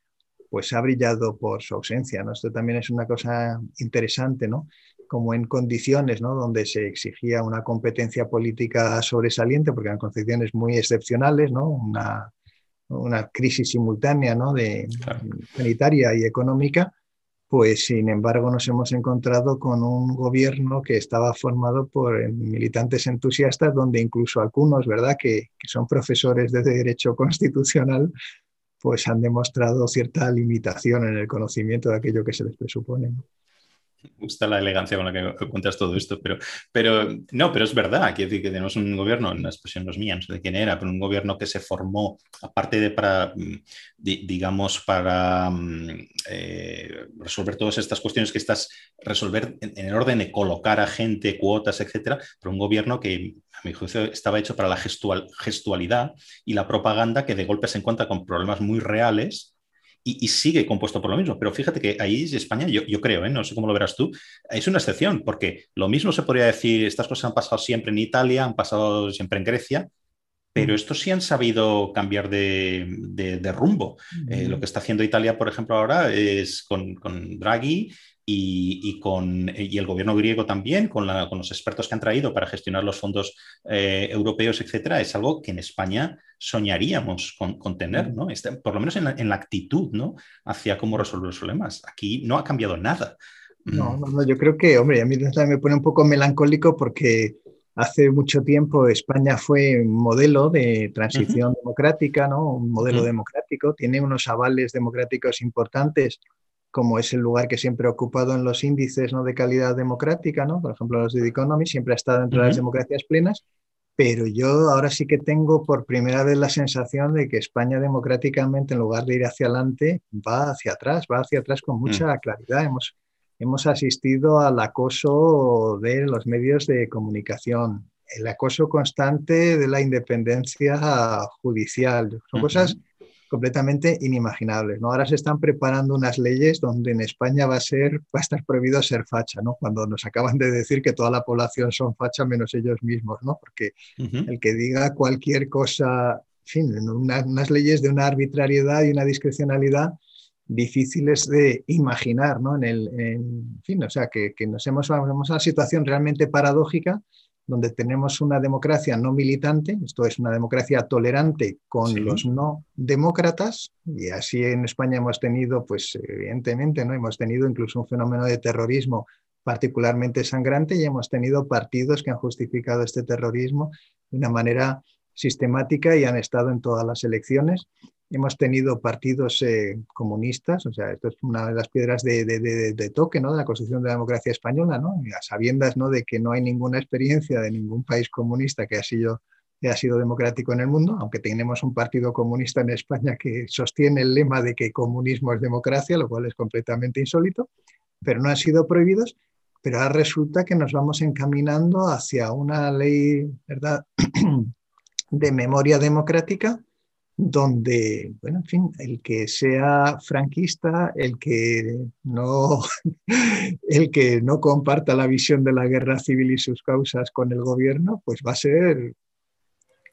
S2: pues ha brillado por su ausencia. ¿no? Esto también es una cosa interesante, ¿no? como en condiciones ¿no? donde se exigía una competencia política sobresaliente, porque eran condiciones muy excepcionales, ¿no? una una crisis simultánea ¿no? de, sanitaria y económica, pues sin embargo nos hemos encontrado con un gobierno que estaba formado por eh, militantes entusiastas, donde incluso algunos, ¿verdad?, que, son profesores de derecho constitucional, pues han demostrado cierta limitación en el conocimiento de aquello que se les presupone. ¿no?
S1: Me [laughs] gusta la elegancia con la que cuentas todo esto, pero, pero no, pero es verdad, quiero decir que tenemos un gobierno, la expresión no es mía, no sé de quién era, pero un gobierno que se formó, aparte de para, mm, digamos, para mm, eh, resolver todas estas cuestiones que estás, resolver en, el orden de colocar a gente, cuotas, etcétera, pero un gobierno que, a mi juicio, estaba hecho para la gestual, gestualidad y la propaganda que de golpe se encuentra con problemas muy reales y, sigue compuesto por lo mismo. Pero fíjate que ahí España, yo, yo creo, ¿eh? no sé cómo lo verás tú, es una excepción, porque lo mismo se podría decir, estas cosas han pasado siempre en Italia, han pasado siempre en Grecia, pero mm. estos sí han sabido cambiar de, rumbo. Eh, lo que está haciendo Italia, por ejemplo, ahora es con, con Draghi y, con, y el gobierno griego también, con, los expertos que han traído para gestionar los fondos eh, europeos, etcétera, es algo que en España soñaríamos con, tener, ¿no? Este, por lo menos en la, actitud, ¿no? Hacia cómo resolver los problemas. Aquí no ha cambiado nada.
S2: No, mm. no, yo creo que, hombre, a mí me pone un poco melancólico porque hace mucho tiempo España fue un modelo de transición democrática, ¿no? Un modelo democrático, tiene unos avales democráticos importantes como es el lugar que siempre ha ocupado en los índices ¿no? de calidad democrática, ¿no? por ejemplo los de The Economy, siempre ha estado entre las democracias plenas, pero yo ahora sí que tengo por primera vez la sensación de que España democráticamente, en lugar de ir hacia adelante, va hacia atrás, va hacia atrás con mucha mm. claridad. Hemos, hemos asistido al acoso de los medios de comunicación, el acoso constante de la independencia judicial. Son cosas completamente inimaginables. ¿no? Ahora se están preparando unas leyes donde en España va a, ser, va a estar prohibido ser facha, ¿no? cuando nos acaban de decir que toda la población son facha menos ellos mismos, ¿no? porque el que diga cualquier cosa, en fin, unas leyes de una arbitrariedad y una discrecionalidad difíciles de imaginar, ¿no? En el, en fin, o sea, que, que nos hemos, vamos a una situación realmente paradójica donde tenemos una democracia no militante, esto es una democracia tolerante con los no demócratas, y así en España hemos tenido, pues evidentemente, ¿no? hemos tenido incluso un fenómeno de terrorismo particularmente sangrante y hemos tenido partidos que han justificado este terrorismo de una manera sistemática y han estado en todas las elecciones hemos tenido partidos eh, comunistas, o sea, esto es una de las piedras de, toque ¿no? de la Constitución de la Democracia Española, ¿no? a sabiendas ¿no? de que no hay ninguna experiencia de ningún país comunista que ha sido ha sido democrático en el mundo, aunque tenemos un partido comunista en España que sostiene el lema de que comunismo es democracia, lo cual es completamente insólito, pero no han sido prohibidos, pero ahora resulta que nos vamos encaminando hacia una ley ¿verdad? [clears throat] de memoria democrática donde, bueno, en fin, el que sea franquista, el que no, [laughs] el que no comparta la visión de la guerra civil y sus causas con el gobierno, pues va a ser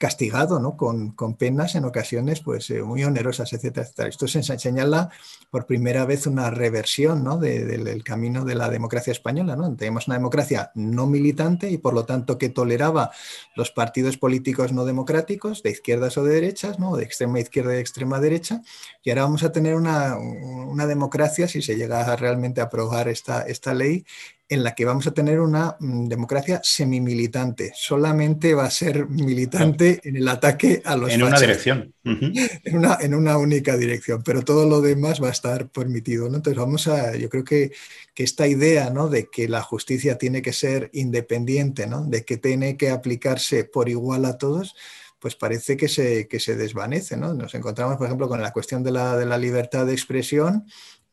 S2: castigado ¿no? con, con, penas en ocasiones pues, eh, muy onerosas, etcétera, etcétera. Esto se señala por primera vez una reversión ¿no? del camino de la democracia española. ¿no? Tenemos una democracia no militante y por lo tanto que toleraba los partidos políticos no democráticos, de izquierdas o de derechas, ¿no? de extrema izquierda y de extrema derecha, y ahora vamos a tener una, una democracia, si se llega realmente a aprobar esta, esta ley, en la que vamos a tener una mm, democracia semimilitante. Solamente va a ser militante en el ataque a los...
S1: En una dirección. [laughs]
S2: en, una, en una única dirección, pero todo lo demás va a estar permitido. ¿no? Entonces vamos a, yo creo que, que esta idea ¿no? de que la justicia tiene que ser independiente, ¿no? de que tiene que aplicarse por igual a todos, pues parece que se, que se desvanece. ¿no? Nos encontramos, por ejemplo, con la cuestión de la, de la libertad de expresión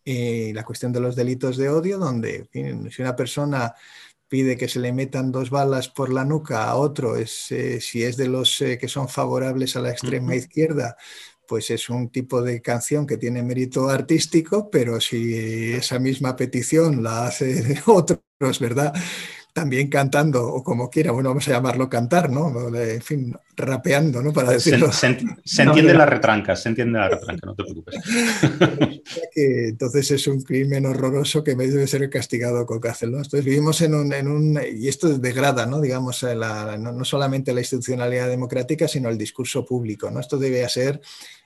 S2: y la cuestión de los delitos de odio, donde si una persona pide que se le metan dos balas por la nuca a otro, es, eh, si es de los eh, que son favorables a la extrema izquierda, pues es un tipo de canción que tiene mérito artístico, pero si esa misma petición la hace [laughs] otros, ¿verdad? También cantando, o como quiera, bueno, vamos a llamarlo cantar, ¿no? En fin, rapeando, ¿no? Para decirlo.
S1: Se, [laughs] entiende la retranca, se entiende la retranca, no te preocupes. [laughs]
S2: entonces es un crimen horroroso que debe ser castigado con cárcel, Entonces vivimos en un, en un y esto degrada, ¿no? Digamos, la, no, solamente la institucionalidad democrática, sino el discurso público, ¿no? Esto debe ser...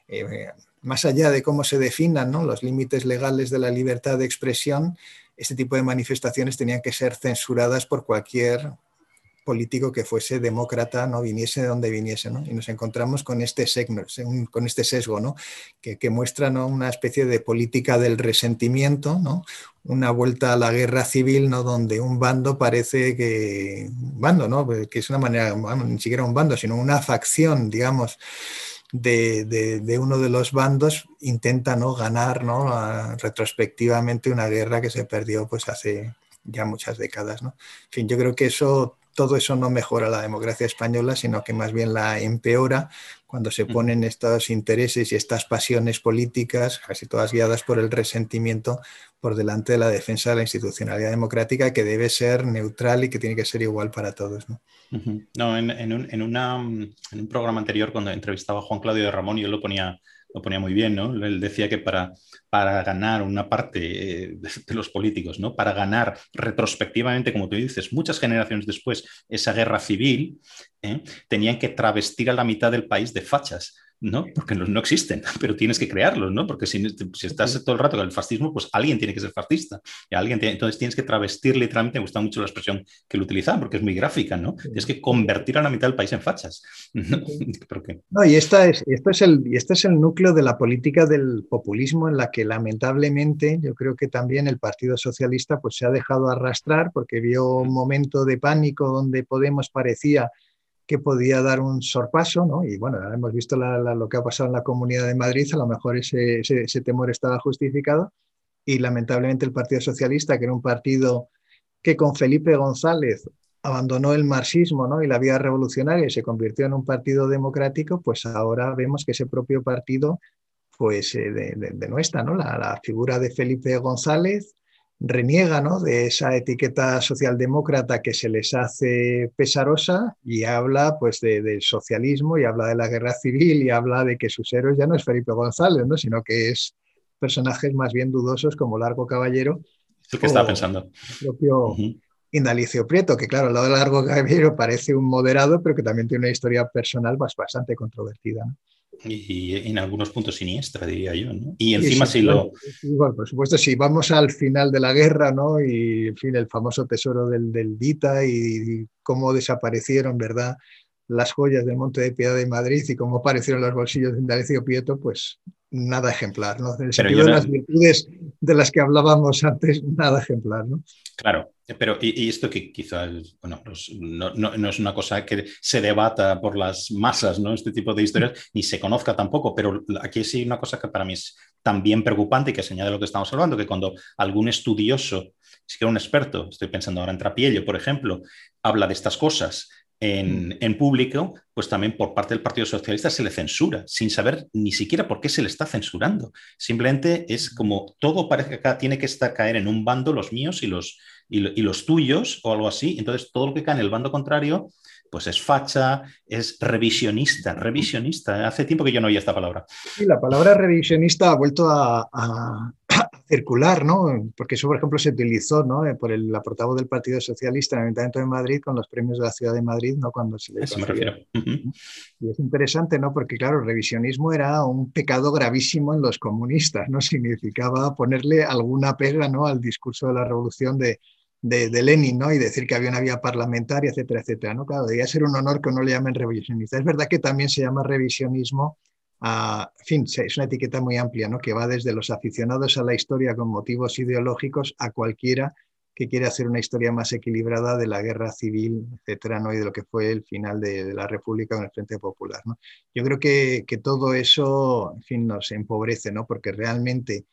S2: Eh, más allá de cómo se definan ¿no? los límites legales de la libertad de expresión, este tipo de manifestaciones tenían que ser censuradas por cualquier político que fuese demócrata, no viniese de donde viniese, ¿no? Y nos encontramos con este, con este sesgo, ¿no? Que, muestra una especie de política del resentimiento, ¿no? Una vuelta a la guerra civil, ¿no? Donde un bando parece que, un bando, ¿no? Que es una manera, ni siquiera un bando, sino una facción, digamos, de, uno de los bandos intenta ¿no? ganar ¿no? retrospectivamente una guerra que se perdió pues, hace ya muchas décadas. ¿no? En fin, yo creo que eso, todo eso no mejora la democracia española, sino que más bien la empeora cuando se ponen estos intereses y estas pasiones políticas, casi todas guiadas por el resentimiento, por delante de la defensa de la institucionalidad democrática, que debe ser neutral y que tiene que ser igual para todos. ¿no?
S1: No, en, un, en, un, programa anterior, cuando entrevistaba a Juan Claudio de Ramón, yo lo ponía, lo ponía muy bien, ¿no? Él decía que para, para ganar una parte eh, de, los políticos, ¿no? Para ganar retrospectivamente, como tú dices, muchas generaciones después, esa guerra civil, ¿eh? tenían que travestir a la mitad del país de fachas ¿no? Porque no, existen, [laughs] pero tienes que crearlos, ¿no? Porque si, estás todo el rato con el fascismo, pues alguien tiene que ser fascista. Y alguien entonces tienes que travestir literalmente, me gusta mucho la expresión que lo utilizan porque es muy gráfica, ¿no? Tienes que convertir a la mitad del país en fachas. [laughs]
S2: ¿no? y, esta es, esto es el, y este es el núcleo de la política del populismo en la que lamentablemente yo creo que también el Partido Socialista pues, se ha dejado arrastrar porque vio un momento de pánico donde Podemos parecía que podía dar un sorpaso, ¿no? Y bueno, hemos visto lo que ha pasado en la Comunidad de Madrid, a lo mejor ese, ese, temor estaba justificado y lamentablemente el Partido Socialista, que era un partido que con Felipe González abandonó el marxismo ¿no? y la vía revolucionaria y se convirtió en un partido democrático, pues ahora vemos que ese propio partido pues eh, de, de, nuestra, ¿no? La, la, figura de Felipe González reniega ¿no? de esa etiqueta socialdemócrata que se les hace pesarosa y habla pues de, del socialismo y habla de la guerra civil y habla de que sus héroes ya no es Felipe González, ¿no? sino que es personajes más bien dudosos como Largo Caballero.
S1: Sí que estaba pensando.
S2: El propio Indalicio Prieto, que claro, al lado de Largo Caballero parece un moderado, pero que también tiene una historia personal bastante controvertida. ¿no?
S1: Y, en algunos puntos siniestra, diría yo. ¿no? Y encima si lo...
S2: por supuesto, si vamos al final de la guerra, ¿no? Y, en fin, el famoso tesoro del, del Dita y, cómo desaparecieron, ¿verdad? Las joyas del Monte de Piedad de Madrid y cómo aparecieron los bolsillos de Indalecio Prieto, pues nada ejemplar, ¿no? En el sentido de las virtudes de las que hablábamos antes, nada ejemplar, ¿no?
S1: Claro, pero y, esto que quizás, bueno, no, no, es una cosa que se debata por las masas, ¿no? Este tipo de historias, ni se conozca tampoco, pero aquí sí hay una cosa que para mí es también preocupante y que señala lo que estamos hablando, que cuando algún estudioso, si que un experto, estoy pensando ahora en Trapiello, por ejemplo, habla de estas cosas Mm. en, público, pues también por parte del Partido Socialista se le censura, sin saber ni siquiera por qué se le está censurando. Simplemente es mm. como todo parece que acá tiene que estar caer en un bando, los míos y los, y, los tuyos, o algo así. Entonces, todo lo que cae en el bando contrario, pues es facha, es revisionista, revisionista. Hace tiempo que yo no oía esta palabra.
S2: Sí, la palabra revisionista ha vuelto a, circular, ¿no? Porque eso, por ejemplo, se utilizó ¿no? Eh, por el, la portavoz del Partido Socialista en el Ayuntamiento de Madrid con los premios de la Ciudad de Madrid, ¿no? Cuando se le
S1: Eso me refiero.
S2: Y es interesante, ¿no? Porque, claro, el revisionismo era un pecado gravísimo en los comunistas, ¿no? Significaba ponerle alguna pega, ¿no? Al discurso de la revolución de, de, Lenin, ¿no? Y decir que había una vía parlamentaria, etcétera, etcétera, ¿no? Claro, debía ser un honor que no le llamen revisionista. Es verdad que también se llama revisionismo en fin, es una etiqueta muy amplia, ¿no? que va desde los aficionados a la historia con motivos ideológicos a cualquiera que quiere hacer una historia más equilibrada de la guerra civil, etcétera, ¿no? y de lo que fue el final de, la República con el Frente Popular. ¿no? Yo creo que, todo eso, fin, nos empobrece, ¿no? porque realmente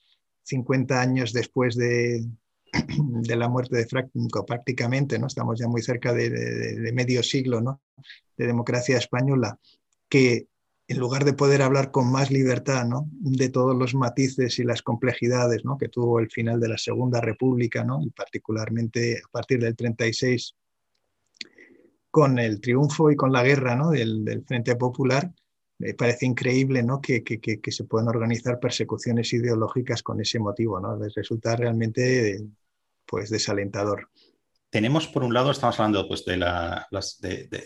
S2: 50 años después de, [clears throat] de la muerte de Franco, prácticamente, ¿no? estamos ya muy cerca de, de medio siglo ¿no? de democracia española, que en lugar de poder hablar con más libertad ¿no? de todos los matices y las complejidades ¿no? que tuvo el final de la Segunda República, ¿no? y particularmente a partir del 36, con el triunfo y con la guerra ¿no? del, Frente Popular, me parece increíble ¿no? que, que, que, se puedan organizar persecuciones ideológicas con ese motivo. ¿no? resulta realmente pues, desalentador
S1: tenemos por un lado, estamos hablando pues, de la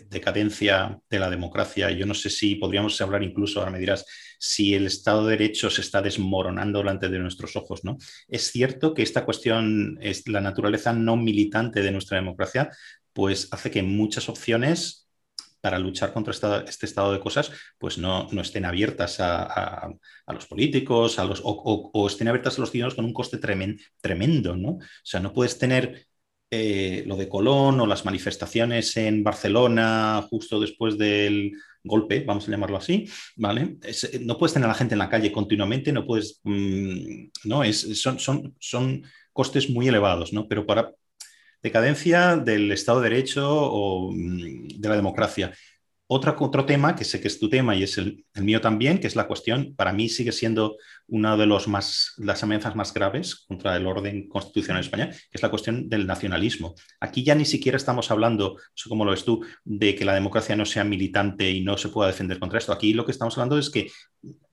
S1: decadencia de la democracia. Yo no sé si podríamos hablar incluso, ahora me dirás, si el Estado de Derecho se está desmoronando delante de nuestros ojos. ¿no? Es cierto que esta cuestión, es la naturaleza no militante de nuestra democracia, pues hace que muchas opciones para luchar contra este estado de cosas, pues no, no estén abiertas a, los políticos a los, o, estén abiertas a los ciudadanos con un coste tremendo, ¿no? O sea, no puedes tener eh, lo de Colón o las manifestaciones en Barcelona justo después del golpe, vamos a llamarlo así, ¿vale? Eh, no puedes tener a la gente en la calle continuamente, no puedes, mm, no, es, son, son, son costes muy elevados, ¿no? Pero para decadencia del Estado de Derecho o mm, de la democracia otro tema, que sé que es tu tema y es el, mío también, que es la cuestión, para mí sigue siendo una de los más, las amenazas más graves contra el orden constitucional en España, que es la cuestión del nacionalismo. Aquí ya ni siquiera estamos hablando, cómo lo ves tú, de que la democracia no sea militante y no se pueda defender contra esto. Aquí lo que estamos hablando es que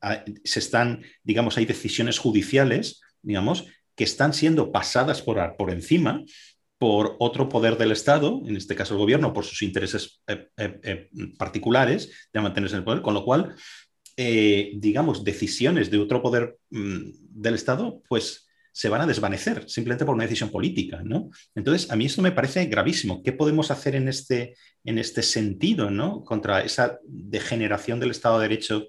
S1: ah, se están, digamos, hay decisiones judiciales, digamos, que están siendo pasadas por, por encima por otro poder del Estado, en este caso el gobierno, por sus intereses eh, eh, eh, particulares de mantenerse en el poder, con lo cual, digamos, decisiones de otro poder mm, del Estado, pues se van a desvanecer simplemente por una decisión política, ¿no? Entonces, a mí esto me parece gravísimo. ¿Qué podemos hacer en este, en este sentido, ¿no? Contra esa degeneración del Estado de Derecho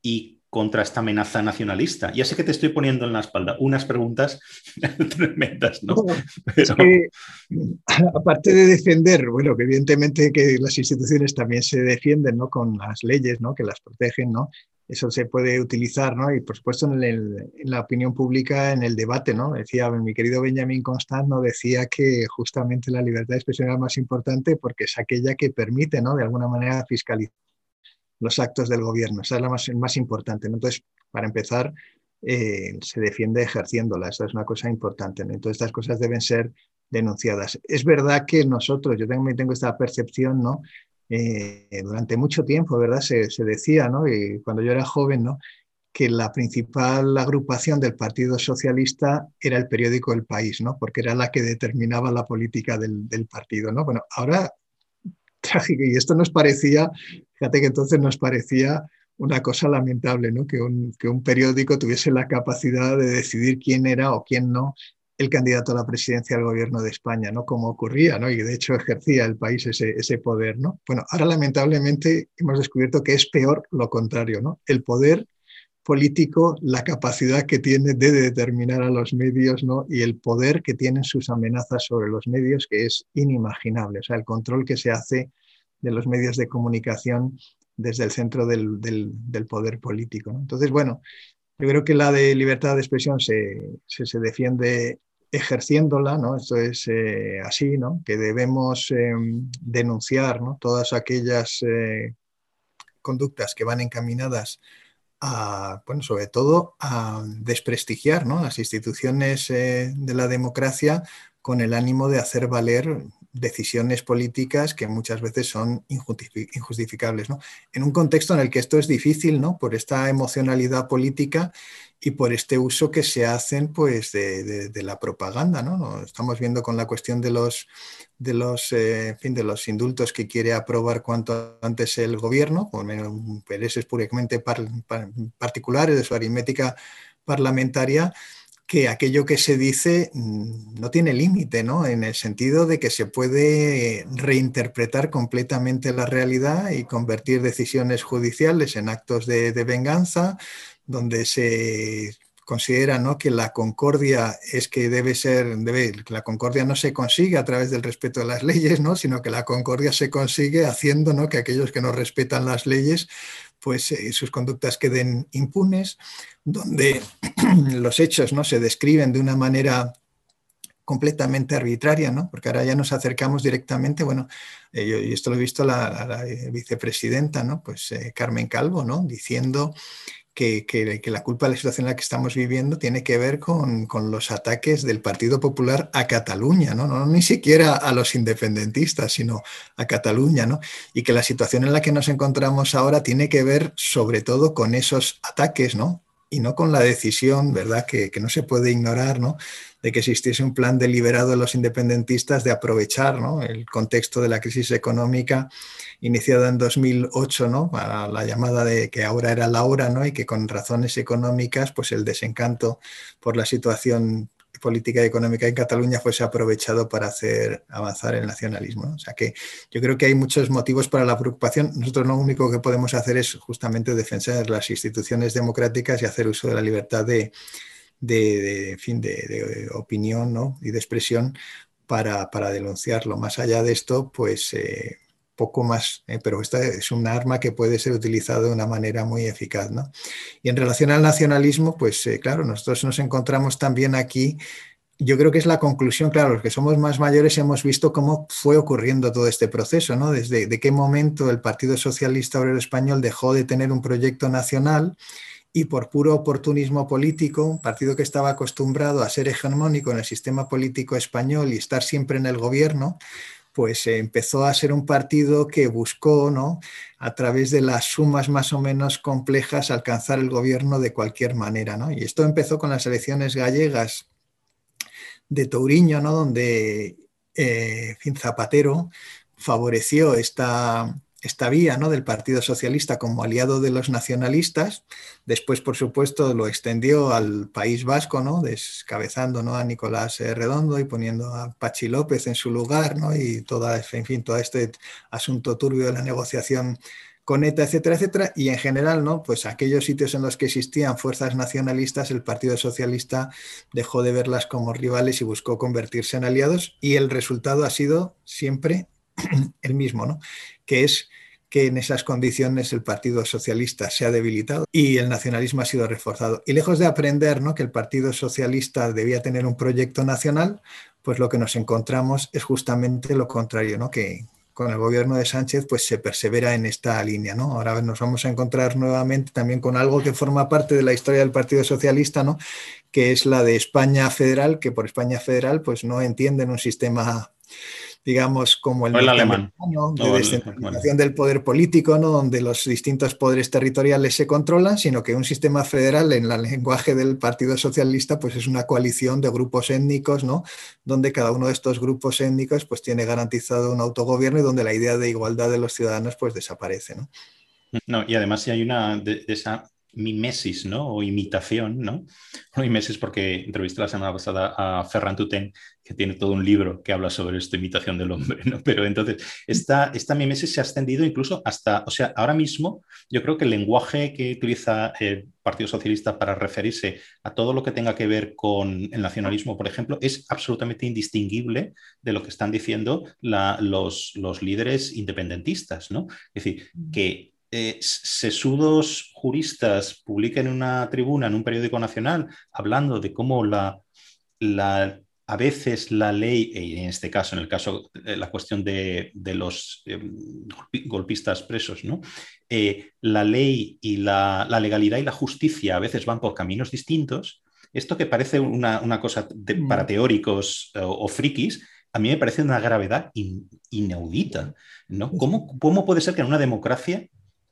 S1: y contra esta amenaza nacionalista? Ya sé que te estoy poniendo en la espalda unas preguntas [laughs] tremendas, ¿no? [laughs]
S2: aparte de defender, bueno, que evidentemente que las instituciones también se defienden, ¿no? Con las leyes, ¿no? Que las protegen, ¿no? Eso se puede utilizar, ¿no? Y por supuesto en, la opinión pública, en el debate, ¿no? Decía mi querido Benjamin Constant, ¿no? Decía que justamente la libertad de expresión era más importante porque es aquella que permite, ¿no? De alguna manera fiscalizar los actos del gobierno. Esa es la más, importante. Entonces, para empezar, eh, se defiende ejerciéndola. Esa es una cosa importante. Entonces, estas cosas deben ser denunciadas. Es verdad que nosotros, yo también tengo esta percepción, ¿no? Eh, durante mucho tiempo, ¿verdad? Se, se, decía, ¿no? Y cuando yo era joven, ¿no? Que la principal agrupación del Partido Socialista era el periódico El País, ¿no? Porque era la que determinaba la política del, del partido, ¿no? Bueno, ahora trágico. [laughs] Y esto nos parecía, fíjate que entonces nos parecía una cosa lamentable, ¿no? que, un, que un periódico tuviese la capacidad de decidir quién era o quién no el candidato a la presidencia del gobierno de España, ¿no? Como ocurría, ¿no? Y de hecho ejercía el país ese, ese poder, ¿no? Bueno, ahora lamentablemente hemos descubierto que es peor lo contrario, ¿no? El poder político la capacidad que tiene de determinar a los medios ¿no? y el poder que tienen sus amenazas sobre los medios, que es inimaginable. O sea, el control que se hace de los medios de comunicación desde el centro del, poder político. Entonces, bueno, yo creo que la de libertad de expresión se, se, defiende ejerciéndola, ¿no? Esto es eh, así, ¿no? Que debemos em, denunciar ¿no? todas aquellas eh, conductas que van encaminadas a, bueno, sobre todo a desprestigiar ¿no? las instituciones eh, de la democracia con el ánimo de hacer valer decisiones políticas que muchas veces son injustificables. ¿no? En un contexto en el que esto es difícil, ¿no? por esta emocionalidad política y por este uso que se hacen pues, de, la propaganda. ¿no? Estamos viendo con la cuestión de los, de los, eh, fin, de los indultos que quiere aprobar cuanto antes el gobierno, con intereses puramente particulares de su aritmética parlamentaria, que aquello que se dice mm, no tiene límite, ¿no? En el sentido de que se puede reinterpretar completamente la realidad y convertir decisiones judiciales en actos de, venganza, donde se considera ¿no? que la concordia es que debe ser, debe, la concordia no se consigue a través del respeto de las leyes, ¿no? sino que la concordia se consigue haciendo ¿no? que aquellos que no respetan las leyes, pues eh, sus conductas queden impunes, donde [clears throat] los hechos ¿no? se describen de una manera completamente arbitraria, ¿no? porque ahora ya nos acercamos directamente, bueno, eh, y esto lo he visto la, la, vicepresidenta, ¿no? pues eh, Carmen Calvo, ¿no? diciendo que, la culpa de la situación en la que estamos viviendo tiene que ver con, los ataques del Partido Popular a Cataluña, ¿no? ¿no? ni siquiera a los independentistas, sino a Cataluña, ¿no? y que la situación en la que nos encontramos ahora tiene que ver sobre todo con esos ataques, ¿no? Y no con la decisión, ¿verdad?, que, que no se puede ignorar, ¿no?, de que existiese un plan deliberado de los independentistas de aprovechar ¿no? el contexto de la crisis económica iniciada en 2008, ¿no? para la llamada de que ahora era la hora ¿no? y que con razones económicas pues el desencanto por la situación política económica en Cataluña fuese aprovechado para hacer avanzar el nacionalismo. O sea que yo creo que hay muchos motivos para la preocupación. Nosotros lo único que podemos hacer es justamente defender las instituciones democráticas y hacer uso de la libertad de, de, fin, de, opinión ¿no? y de expresión para, para, denunciarlo. Más allá de esto, pues eh, poco más, eh, pero esta es un arma que puede ser utilizada de una manera muy eficaz. ¿no? Y en relación al nacionalismo, pues eh, claro, nosotros nos encontramos también aquí yo creo que es la conclusión, claro, los que somos más mayores hemos visto cómo fue ocurriendo todo este proceso, ¿no? Desde de qué momento el Partido Socialista Obrero Español dejó de tener un proyecto nacional y por puro oportunismo político, un partido que estaba acostumbrado a ser hegemónico en el sistema político español y estar siempre en el gobierno, pues empezó a ser un partido que buscó, ¿no? a través de las sumas más o menos complejas, alcanzar el gobierno de cualquier manera. ¿no? Y esto empezó con las elecciones gallegas de Touriño, ¿no? donde eh, Zapatero favoreció esta, esta vía ¿no? del Partido Socialista como aliado de los nacionalistas. Después, por supuesto, lo extendió al País Vasco, ¿no? descabezando ¿no? a Nicolás Redondo y poniendo a Pachi López en su lugar, ¿no? y toda, en fin, todo este asunto turbio de la negociación con ETA, etcétera, etcétera. Y en general, ¿no? pues aquellos sitios en los que existían fuerzas nacionalistas, el Partido Socialista dejó de verlas como rivales y buscó convertirse en aliados. Y el resultado ha sido siempre [clears throat] el mismo, ¿no? que es que en esas condiciones el Partido Socialista se ha debilitado y el nacionalismo ha sido reforzado. Y lejos de aprender ¿no? que el Partido Socialista debía tener un proyecto nacional, pues lo que nos encontramos es justamente lo contrario, ¿no? que con el gobierno de Sánchez pues se persevera en esta línea. ¿no? Ahora nos vamos a encontrar nuevamente también con algo que forma parte de la historia del Partido Socialista, ¿no? que es la de España federal, que por España federal pues no entienden un sistema digamos, como el,
S1: alemán
S2: de descentralización del poder político, ¿no? donde los distintos poderes territoriales se controlan, sino que un sistema federal en el lenguaje del Partido Socialista pues es una coalición de grupos étnicos, ¿no? donde cada uno de estos grupos étnicos pues tiene garantizado un autogobierno y donde la idea de igualdad de los ciudadanos pues desaparece. ¿no?
S1: No, y además si hay una de esa mimesis, ¿no? O imitación, ¿no? No mimesis porque entrevisté la semana pasada a Ferran Tuten, que tiene todo un libro que habla sobre esta imitación del hombre, ¿no? Pero entonces, esta, esta mimesis se ha extendido incluso hasta, o sea, ahora mismo yo creo que el lenguaje que utiliza el Partido Socialista para referirse a todo lo que tenga que ver con el nacionalismo, por ejemplo, es absolutamente indistinguible de lo que están diciendo los, los, líderes independentistas. ¿no? Es decir, que eh, sesudos juristas publiquen una tribuna en un periódico nacional hablando de cómo la, la a veces la ley, y en este caso, en el caso de la cuestión de, los em, golpistas presos, ¿no? Eh, la ley y la, legalidad y la justicia a veces van por caminos distintos. Esto que parece una, cosa mm. para teóricos o, frikis, a mí me parece una gravedad inaudita. ¿no? ¿Cómo, ¿Cómo puede ser que en una democracia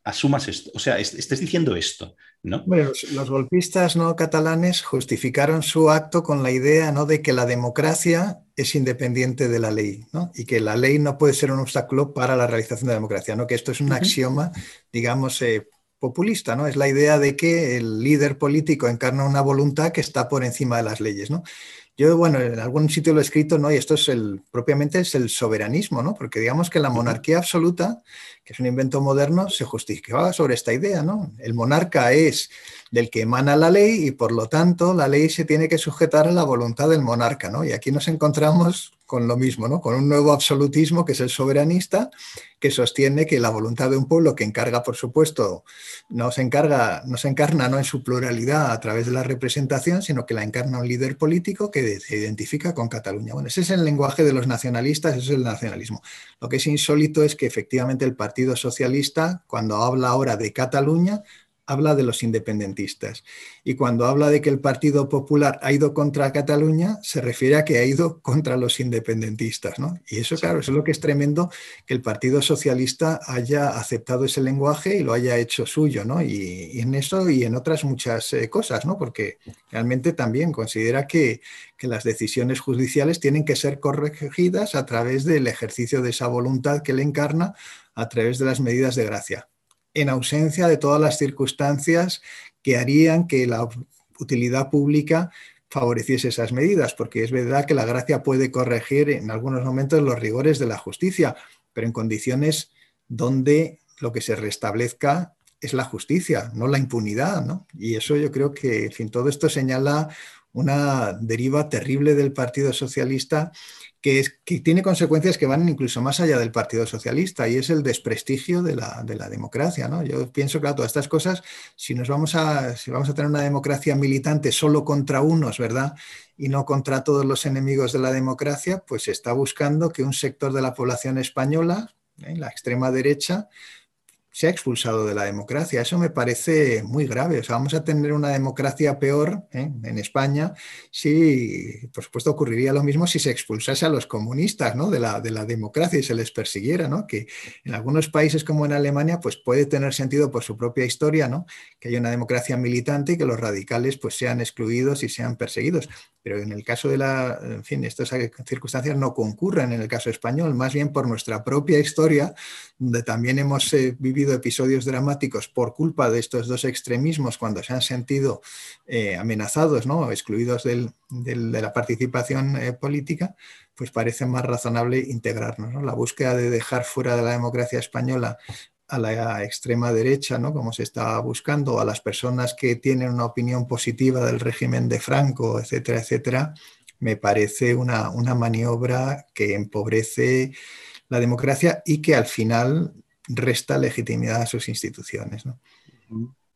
S1: asumas esto, o sea, estés diciendo esto, ¿no?
S2: Bueno, los, golpistas no catalanes justificaron su acto con la idea ¿no? de que la democracia es independiente de la ley, ¿no? Y que la ley no puede ser un obstáculo para la realización de la democracia, ¿no? Que esto es un axioma, digamos, eh, populista, ¿no? Es la idea de que el líder político encarna una voluntad que está por encima de las leyes, ¿no? Yo, bueno, en algún sitio lo he escrito, ¿no? Y esto es el, propiamente es el soberanismo, ¿no? Porque digamos que la monarquía absoluta, que es un invento moderno, se justificaba sobre esta idea, ¿no? El monarca es del que emana la ley y por lo tanto la ley se tiene que sujetar a la voluntad del monarca, ¿no? Y aquí nos encontramos con lo mismo, ¿no? Con un nuevo absolutismo que es el soberanista, que sostiene que la voluntad de un pueblo que encarga, por supuesto, no se encarga, no se encarna no en su pluralidad a través de la representación, sino que la encarna un líder político que se identifica con Cataluña. Bueno, ese es el lenguaje de los nacionalistas, ese es el nacionalismo. Lo que es insólito es que efectivamente el Partido Socialista, cuando habla ahora de Cataluña, habla de los independentistas. Y cuando habla de que el Partido Popular ha ido contra Cataluña, se refiere a que ha ido contra los independentistas. ¿no? Y eso, claro, eso es lo que es tremendo que el Partido Socialista haya aceptado ese lenguaje y lo haya hecho suyo. ¿no? Y, en eso y en otras muchas eh, cosas, ¿no? porque realmente también considera que, que las decisiones judiciales tienen que ser corregidas a través del ejercicio de esa voluntad que le encarna a través de las medidas de gracia en ausencia de todas las circunstancias que harían que la utilidad pública favoreciese esas medidas, porque es verdad que la gracia puede corregir en algunos momentos los rigores de la justicia, pero en condiciones donde lo que se restablezca es la justicia, no la impunidad. Y eso yo creo que, en fin, todo esto señala una deriva terrible del Partido Socialista que, tiene consecuencias que van incluso más allá del Partido Socialista y es el desprestigio de la, democracia. ¿no? Yo pienso que todas estas cosas, si nos vamos a, si vamos a tener una democracia militante solo contra unos, ¿verdad? Y no contra todos los enemigos de la democracia, pues está buscando que un sector de la población española, ¿eh? la extrema derecha, se ha expulsado de la democracia. Eso me parece muy grave. O sea, vamos a tener una democracia peor ¿eh? en España si, por supuesto, ocurriría lo mismo si se expulsase a los comunistas ¿no? de, la, de la democracia y se les persiguiera, ¿no? Que en algunos países como en Alemania, pues puede tener sentido por su propia historia, ¿no? Que haya una democracia militante y que los radicales pues sean excluidos y sean perseguidos. Pero en el caso de la, en fin, estas circunstancias no concurren en el caso español, más bien por nuestra propia historia, donde también hemos eh, vivido episodios dramáticos por culpa de estos dos extremismos cuando se han sentido eh, amenazados, ¿no? excluidos de la participación eh, política, pues parece más razonable integrarnos. La búsqueda de dejar fuera de la democracia española a la extrema derecha, ¿no? como se está buscando, a las personas que tienen una opinión positiva del régimen de Franco, etcétera, etcétera, me parece una, una maniobra que empobrece la democracia y que al final resta legitimidad a sus instituciones. ¿no?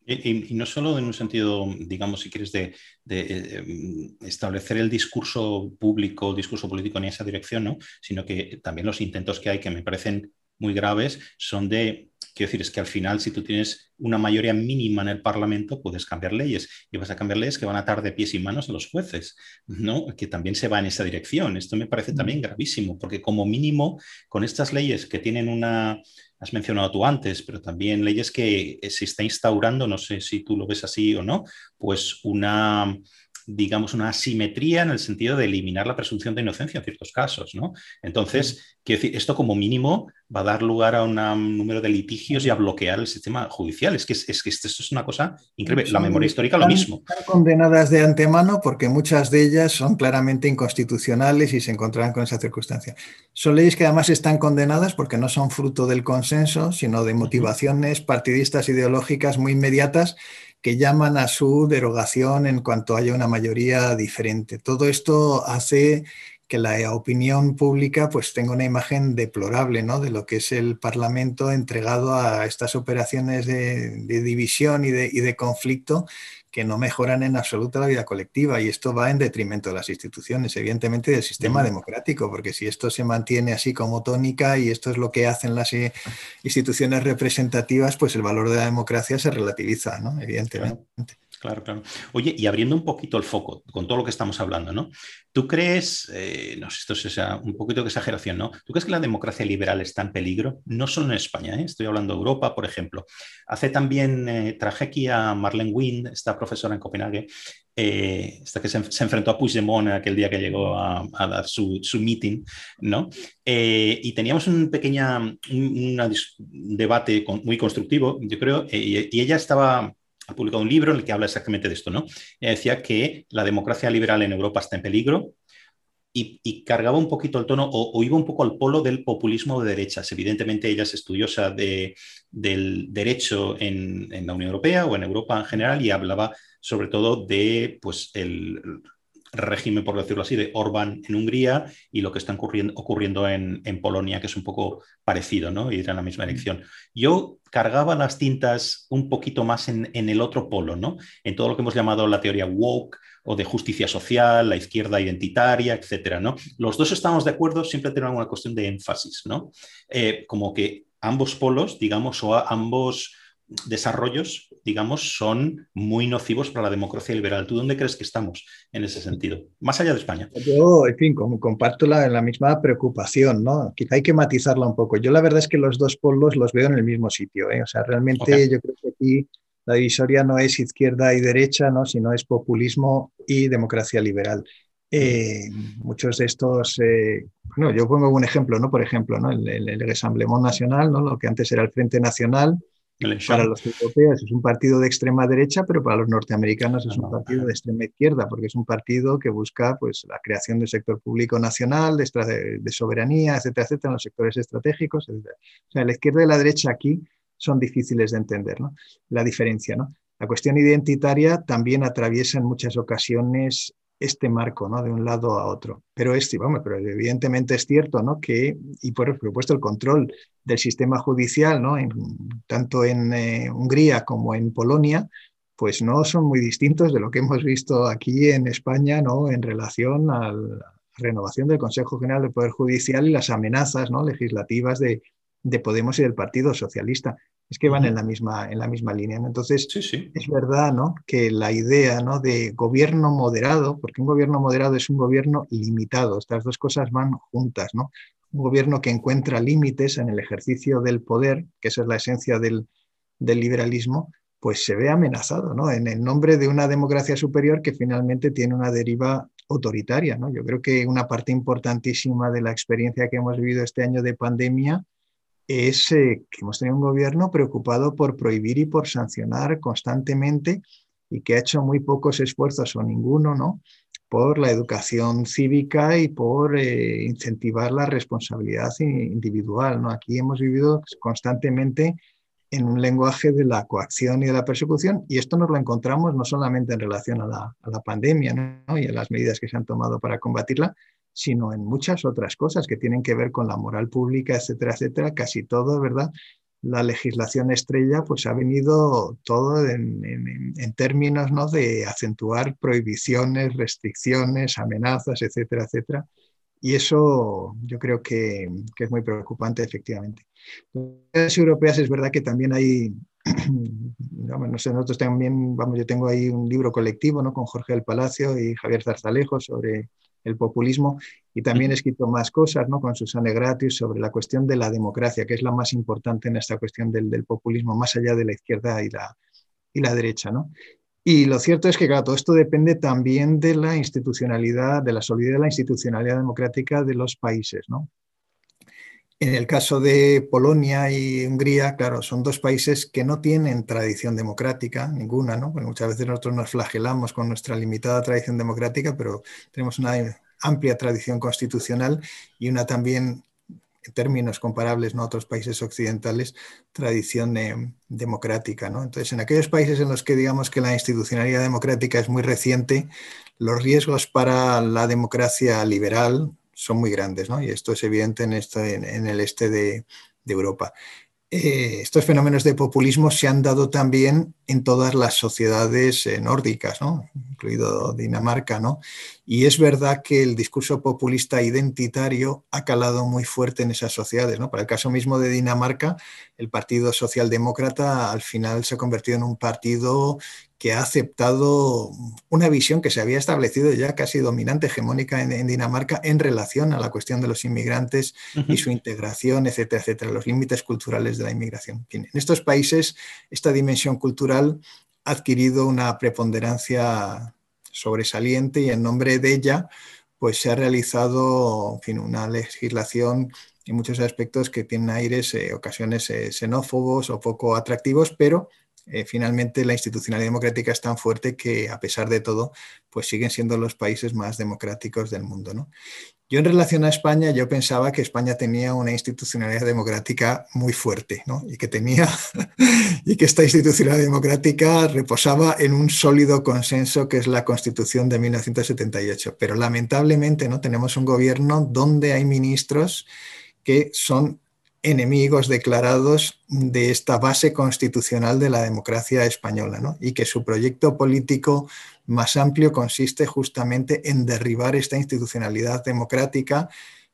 S1: Y, no solo en un sentido, digamos, si quieres, de, em, establecer el discurso público, el discurso político en esa dirección, ¿no? sino que también los intentos que hay, que me parecen muy graves, son de Quiero decir, es que al final, si tú tienes una mayoría mínima en el Parlamento, puedes cambiar leyes y vas a cambiar leyes que van a atar de pies y manos a los jueces, ¿no? Que también se va en esa dirección. Esto me parece también mm. gravísimo, porque como mínimo, con estas leyes que tienen una, has mencionado tú antes, pero también leyes que se está instaurando, no sé si tú lo ves así o no, pues una digamos, una asimetría en el sentido de eliminar la presunción de inocencia en ciertos casos, ¿no? Entonces, quiero decir, esto como mínimo va a dar lugar a un número de litigios y a bloquear el sistema judicial. Es que, es, que esto es una cosa increíble. La memoria histórica lo mismo.
S2: Están condenadas de antemano porque muchas de ellas son claramente inconstitucionales y se encontrarán con esa circunstancia. Son leyes que además están condenadas porque no son fruto del consenso, sino de motivaciones partidistas ideológicas muy inmediatas que llaman a su derogación en cuanto haya una mayoría diferente. Todo esto hace que la opinión pública pues tenga una imagen deplorable ¿no? de lo que es el Parlamento entregado a estas operaciones de, división y de, y de, conflicto que no mejoran en absoluto la vida colectiva y esto va en detrimento de las instituciones, evidentemente del sistema democrático, porque si esto se mantiene así como tónica y esto es lo que hacen las eh, instituciones representativas, pues el valor de la democracia se relativiza, ¿no? evidentemente.
S1: Claro, claro. Oye, y abriendo un poquito el foco con todo lo que estamos hablando, ¿no? ¿Tú crees, eh, no sé, esto es un poquito de exageración, ¿no? ¿Tú crees que la democracia liberal está en peligro? No solo en España, ¿eh? estoy hablando de Europa, por ejemplo. Hace también, eh, traje aquí a Marlene Wind, esta profesora en Copenhague, esta que se, enfrentó a Puigdemont aquel día que llegó a, dar su, meeting, ¿no? y teníamos un pequeño debate muy constructivo, yo creo, y ella estaba ha un libro en el que habla exactamente de esto, ¿no? Ella decía que la democracia liberal en Europa está en peligro y, cargaba un poquito el tono o, iba un poco al polo del populismo de derechas. Evidentemente ella es estudiosa de, del derecho en, la Unión Europea o en Europa en general y hablaba sobre todo de pues, el régimen, por decirlo así, de Orbán en Hungría y lo que está ocurriendo, ocurriendo en, Polonia, que es un poco parecido, ¿no? Ir en la misma elección. Yo cargaba las tintas un poquito más en, el otro polo, ¿no? En todo lo que hemos llamado la teoría woke o de justicia social, la izquierda identitaria, etcétera, ¿no? Los dos estamos de acuerdo, siempre tenemos una cuestión de énfasis, ¿no? Eh, como que ambos polos, digamos, o ambos desarrollos, digamos, son muy nocivos para la democracia liberal. ¿Tú dónde crees que estamos en ese sentido? Más allá de España.
S2: Yo, en fin, comparto la, la misma preocupación, ¿no? Quizá hay que matizarla un poco. Yo la verdad es que los dos polos los veo en el mismo sitio, ¿eh? O sea, realmente yo creo que aquí la divisoria no es izquierda y derecha, ¿no? Sino es populismo y democracia liberal. Eh, muchos de estos, eh, bueno, yo pongo un ejemplo, ¿no? Por ejemplo, ¿no? El, el, el Nacional, ¿no? Lo que antes era el Frente Nacional, para los europeos es un partido de extrema derecha, pero para los norteamericanos es un partido de extrema izquierda, porque es un partido que busca pues, la creación del sector público nacional, de, de soberanía, etcétera, etcétera, en los sectores estratégicos. Etcétera. O sea, la izquierda y la derecha aquí son difíciles de entender, ¿no? La diferencia, ¿no? La cuestión identitaria también atraviesa en muchas ocasiones este marco, ¿no? De un lado a otro. Pero, es, vamos, pero evidentemente es cierto, ¿no? Que, y por supuesto el control del sistema judicial, ¿no? tanto en eh, Hungría como en Polonia, pues no son muy distintos de lo que hemos visto aquí en España, ¿no? En relación a la renovación del Consejo General del Poder Judicial y las amenazas, ¿no? Legislativas de, de Podemos y del Partido Socialista es que van en la misma, en la misma línea. Entonces, es verdad ¿no? que la idea ¿no? de gobierno moderado, porque un gobierno moderado es un gobierno limitado, estas dos cosas van juntas, ¿no? un gobierno que encuentra límites en el ejercicio del poder, que esa es la esencia del, liberalismo, pues se ve amenazado ¿no? en el nombre de una democracia superior que finalmente tiene una deriva autoritaria. ¿no? Yo creo que una parte importantísima de la experiencia que hemos vivido este año de pandemia es eh, que hemos tenido un gobierno preocupado por prohibir y por sancionar constantemente y que ha hecho muy pocos esfuerzos o ninguno, ¿no? por la educación cívica y por eh, incentivar la responsabilidad individual. ¿no? Aquí hemos vivido constantemente en un lenguaje de la coacción y de la persecución, y esto nos lo encontramos no solamente en relación a la, pandemia ¿no? y a las medidas que se han tomado para combatirla, sino en muchas otras cosas que tienen que ver con la moral pública, etcétera, etcétera, casi todo, ¿verdad? La legislación estrella pues ha venido todo en, términos ¿no? de acentuar prohibiciones, restricciones, amenazas, etcétera, etcétera. Y eso yo creo que, que es muy preocupante, efectivamente. Las europeas es verdad que también hay, [clears throat] no sé, nosotros también, vamos, yo tengo ahí un libro colectivo ¿no? con Jorge del Palacio y Javier Zarzalejo sobre el populismo y también he escrito más cosas ¿no? con Susana Gratius sobre la cuestión de la democracia, que es la más importante en esta cuestión del, populismo, más allá de la izquierda y la, y la derecha. ¿no? Y lo cierto es que claro, todo esto depende también de la institucionalidad, de la solidez de la institucionalidad democrática de los países. ¿no? En el caso de Polonia y Hungría, claro, son dos países que no tienen tradición democrática, ninguna, ¿no? muchas veces nosotros nos flagelamos con nuestra limitada tradición democrática, pero tenemos una amplia tradición constitucional y una también en términos comparables ¿no? a otros países occidentales, tradición eh, democrática. ¿no? Entonces, en aquellos países en los que digamos que la institucionalidad democrática es muy reciente, los riesgos para la democracia liberal son muy grandes, ¿no? y esto es evidente en, en, el este de, de Europa. Eh, estos fenómenos de populismo se han dado también en todas las sociedades eh, nórdicas, ¿no? incluido Dinamarca. ¿no? Y es verdad que el discurso populista identitario ha calado muy fuerte en esas sociedades. ¿no? Para el caso mismo de Dinamarca, el Partido Socialdemócrata al final se ha convertido en un partido que ha aceptado una visión que se había establecido ya casi dominante, hegemónica en, Dinamarca en relación a la cuestión de los inmigrantes y su integración, etcétera, etcétera, los límites culturales de la inmigración. En estos países, esta dimensión cultural ha adquirido una preponderancia sobresaliente y en nombre de ella, pues se ha realizado fin, una legislación en muchos aspectos que tienen aires, eh, ocasiones eh, xenófobos o poco atractivos, pero eh, finalmente la institucionalidad democrática es tan fuerte que a pesar de todo, pues siguen siendo los países más democráticos del mundo. ¿no? Yo en relación a España, yo pensaba que España tenía una institucionalidad democrática muy fuerte ¿no? y que tenía [laughs] y que esta institucionalidad democrática reposaba en un sólido consenso que es la Constitución de 1978. Pero lamentablemente no tenemos un gobierno donde hay ministros que son enemigos declarados de esta base constitucional de la democracia española, ¿no? y que su proyecto político más amplio consiste justamente en derribar esta institucionalidad democrática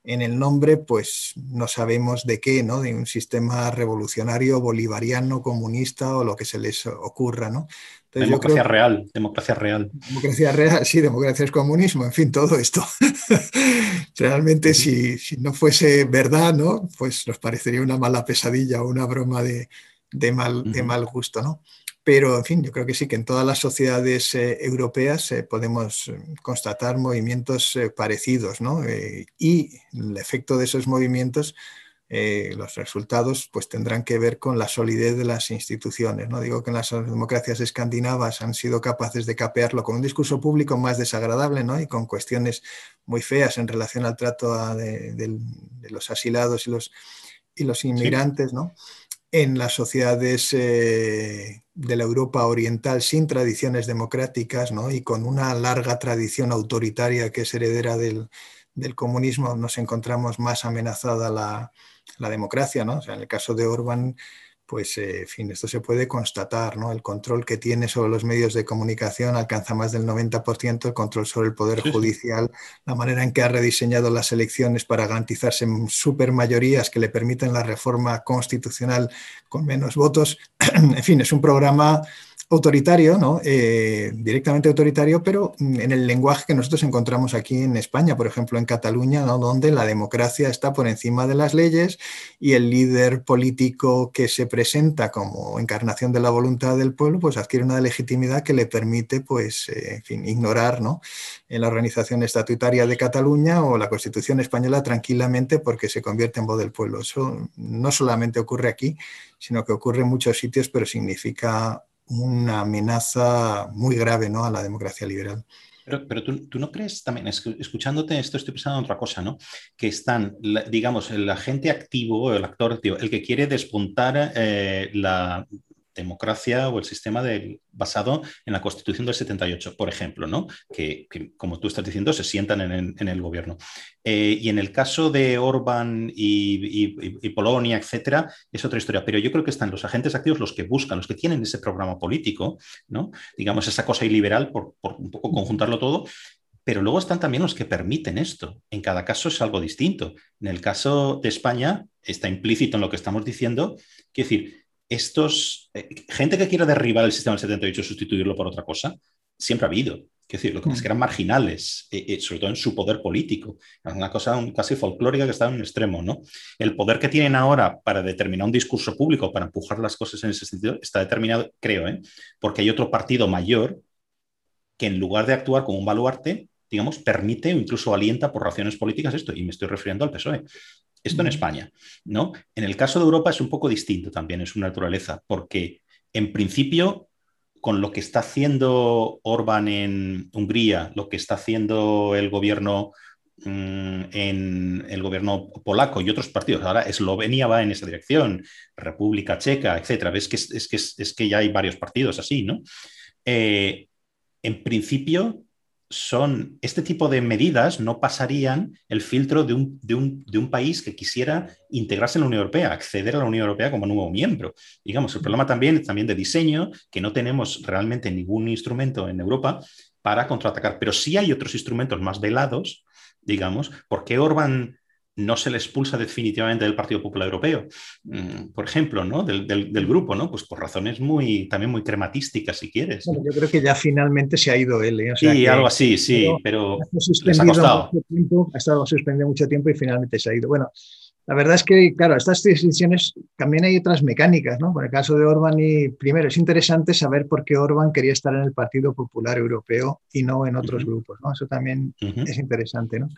S2: en el nombre, pues no sabemos de qué, ¿no? de un sistema revolucionario, bolivariano, comunista o lo que se les ocurra. ¿no?
S1: Democracia real, democracia real.
S2: Democracia real, sí, democracia es comunismo, en fin, todo esto. [laughs] Realmente si, no fuese verdad, ¿no? Pues nos parecería una mala pesadilla o una broma de, mal, de mal gusto, ¿no? Pero, en fin, yo creo que sí, que en todas las sociedades eh, europeas eh, podemos eh, constatar movimientos parecidos, ¿no? y el efecto de esos movimientos eh, los resultados pues tendrán que ver con la solidez de las instituciones. No digo que en las democracias escandinavas han sido capaces de capearlo con un discurso público más desagradable ¿no? y con cuestiones muy feas en relación al trato de, los asilados y los, y los inmigrantes. ¿no? En las sociedades eh, de la Europa oriental sin tradiciones democráticas ¿no? y con una larga tradición autoritaria que es heredera del, del comunismo, nos encontramos más amenazada la, la democracia, ¿no? O sea, en el caso de Orban, pues, eh, en fin, esto se puede constatar, ¿no? El control que tiene sobre los medios de comunicación alcanza más del 90%, el control sobre el Poder Judicial, la manera en que ha rediseñado las elecciones para garantizarse supermayorías que le permiten la reforma constitucional con menos votos. [clears throat] en fin, es un programa autoritario, ¿no? Eh, directamente autoritario, pero en el lenguaje que nosotros encontramos aquí en España, por ejemplo en Cataluña, donde la democracia está por encima de las leyes y el líder político que se presenta como encarnación de la voluntad del pueblo, pues adquiere una legitimidad que le permite, pues, eh, ignorar, ¿no? En la organización estatutaria de Cataluña o la Constitución española tranquilamente porque se convierte en voz del pueblo. Eso no solamente ocurre aquí, sino que ocurre en muchos sitios, pero significa una amenaza muy grave ¿no? a la democracia liberal.
S1: Pero, tú, no crees también, escuchándote esto, estoy pensando en otra cosa, ¿no? Que están, digamos, el agente activo, el actor activo, el que quiere despuntar eh, la, democracia o el sistema basado en la Constitución del 78, por ejemplo, ¿no? que, como tú estás diciendo, se sientan en, el gobierno. Eh, y en el caso de Orban y, Polonia, etcétera, es otra historia. Pero yo creo que están los agentes activos los que buscan, los que tienen ese programa político, ¿no? digamos, esa cosa iliberal, por, por un poco conjuntarlo todo, pero luego están también los que permiten esto. En cada caso es algo distinto. En el caso de España, está implícito en lo que estamos diciendo, quiero decir, estos, eh, gente que quiera derribar el sistema del 78 y sustituirlo por otra cosa, siempre ha habido. Decir, lo que es mm. que eran marginales, eh, eh, sobre todo en su poder político. Es una cosa casi folclórica que está en un extremo, ¿no? El poder que tienen ahora para determinar un discurso público, para empujar las cosas en ese sentido, está determinado, creo, porque hay otro partido mayor que en lugar de actuar como un baluarte, digamos, permite o incluso alienta por razones políticas esto, y me estoy refiriendo al PSOE. Esto en España, ¿no? En el caso de Europa es un poco distinto también en su naturaleza, porque en principio, con lo que está haciendo Orban en Hungría, lo que está haciendo el gobierno mm, en el gobierno polaco y otros partidos. Ahora Eslovenia va en esa dirección, República Checa, etcétera. Ves que es, que, es, que ya hay varios partidos así, ¿no? Eh, en principio, son este tipo de medidas no pasarían el filtro de un, de, un, país que quisiera integrarse en la Unión Europea, acceder a la Unión Europea como nuevo miembro. Digamos, el problema también, también de diseño, que no tenemos realmente ningún instrumento en Europa para contraatacar, pero sí hay otros instrumentos más velados, digamos, porque Orban no se le expulsa definitivamente del Partido Popular Europeo, mm, por ejemplo, ¿no? Del, grupo, ¿no? Pues por razones muy, también muy crematísticas, si quieres.
S2: yo creo que ya finalmente se ha ido él. ¿eh?
S1: sí, algo así, sí, pero, les ha costado.
S2: ha estado suspendido mucho tiempo y finalmente se ha ido. Bueno, la verdad es que, claro, estas decisiones también hay otras mecánicas, ¿no? Por el caso de Orban y, primero, es interesante saber por qué Orban quería estar en el Partido Popular Europeo y no en otros grupos, ¿no? Eso también es interesante, ¿no?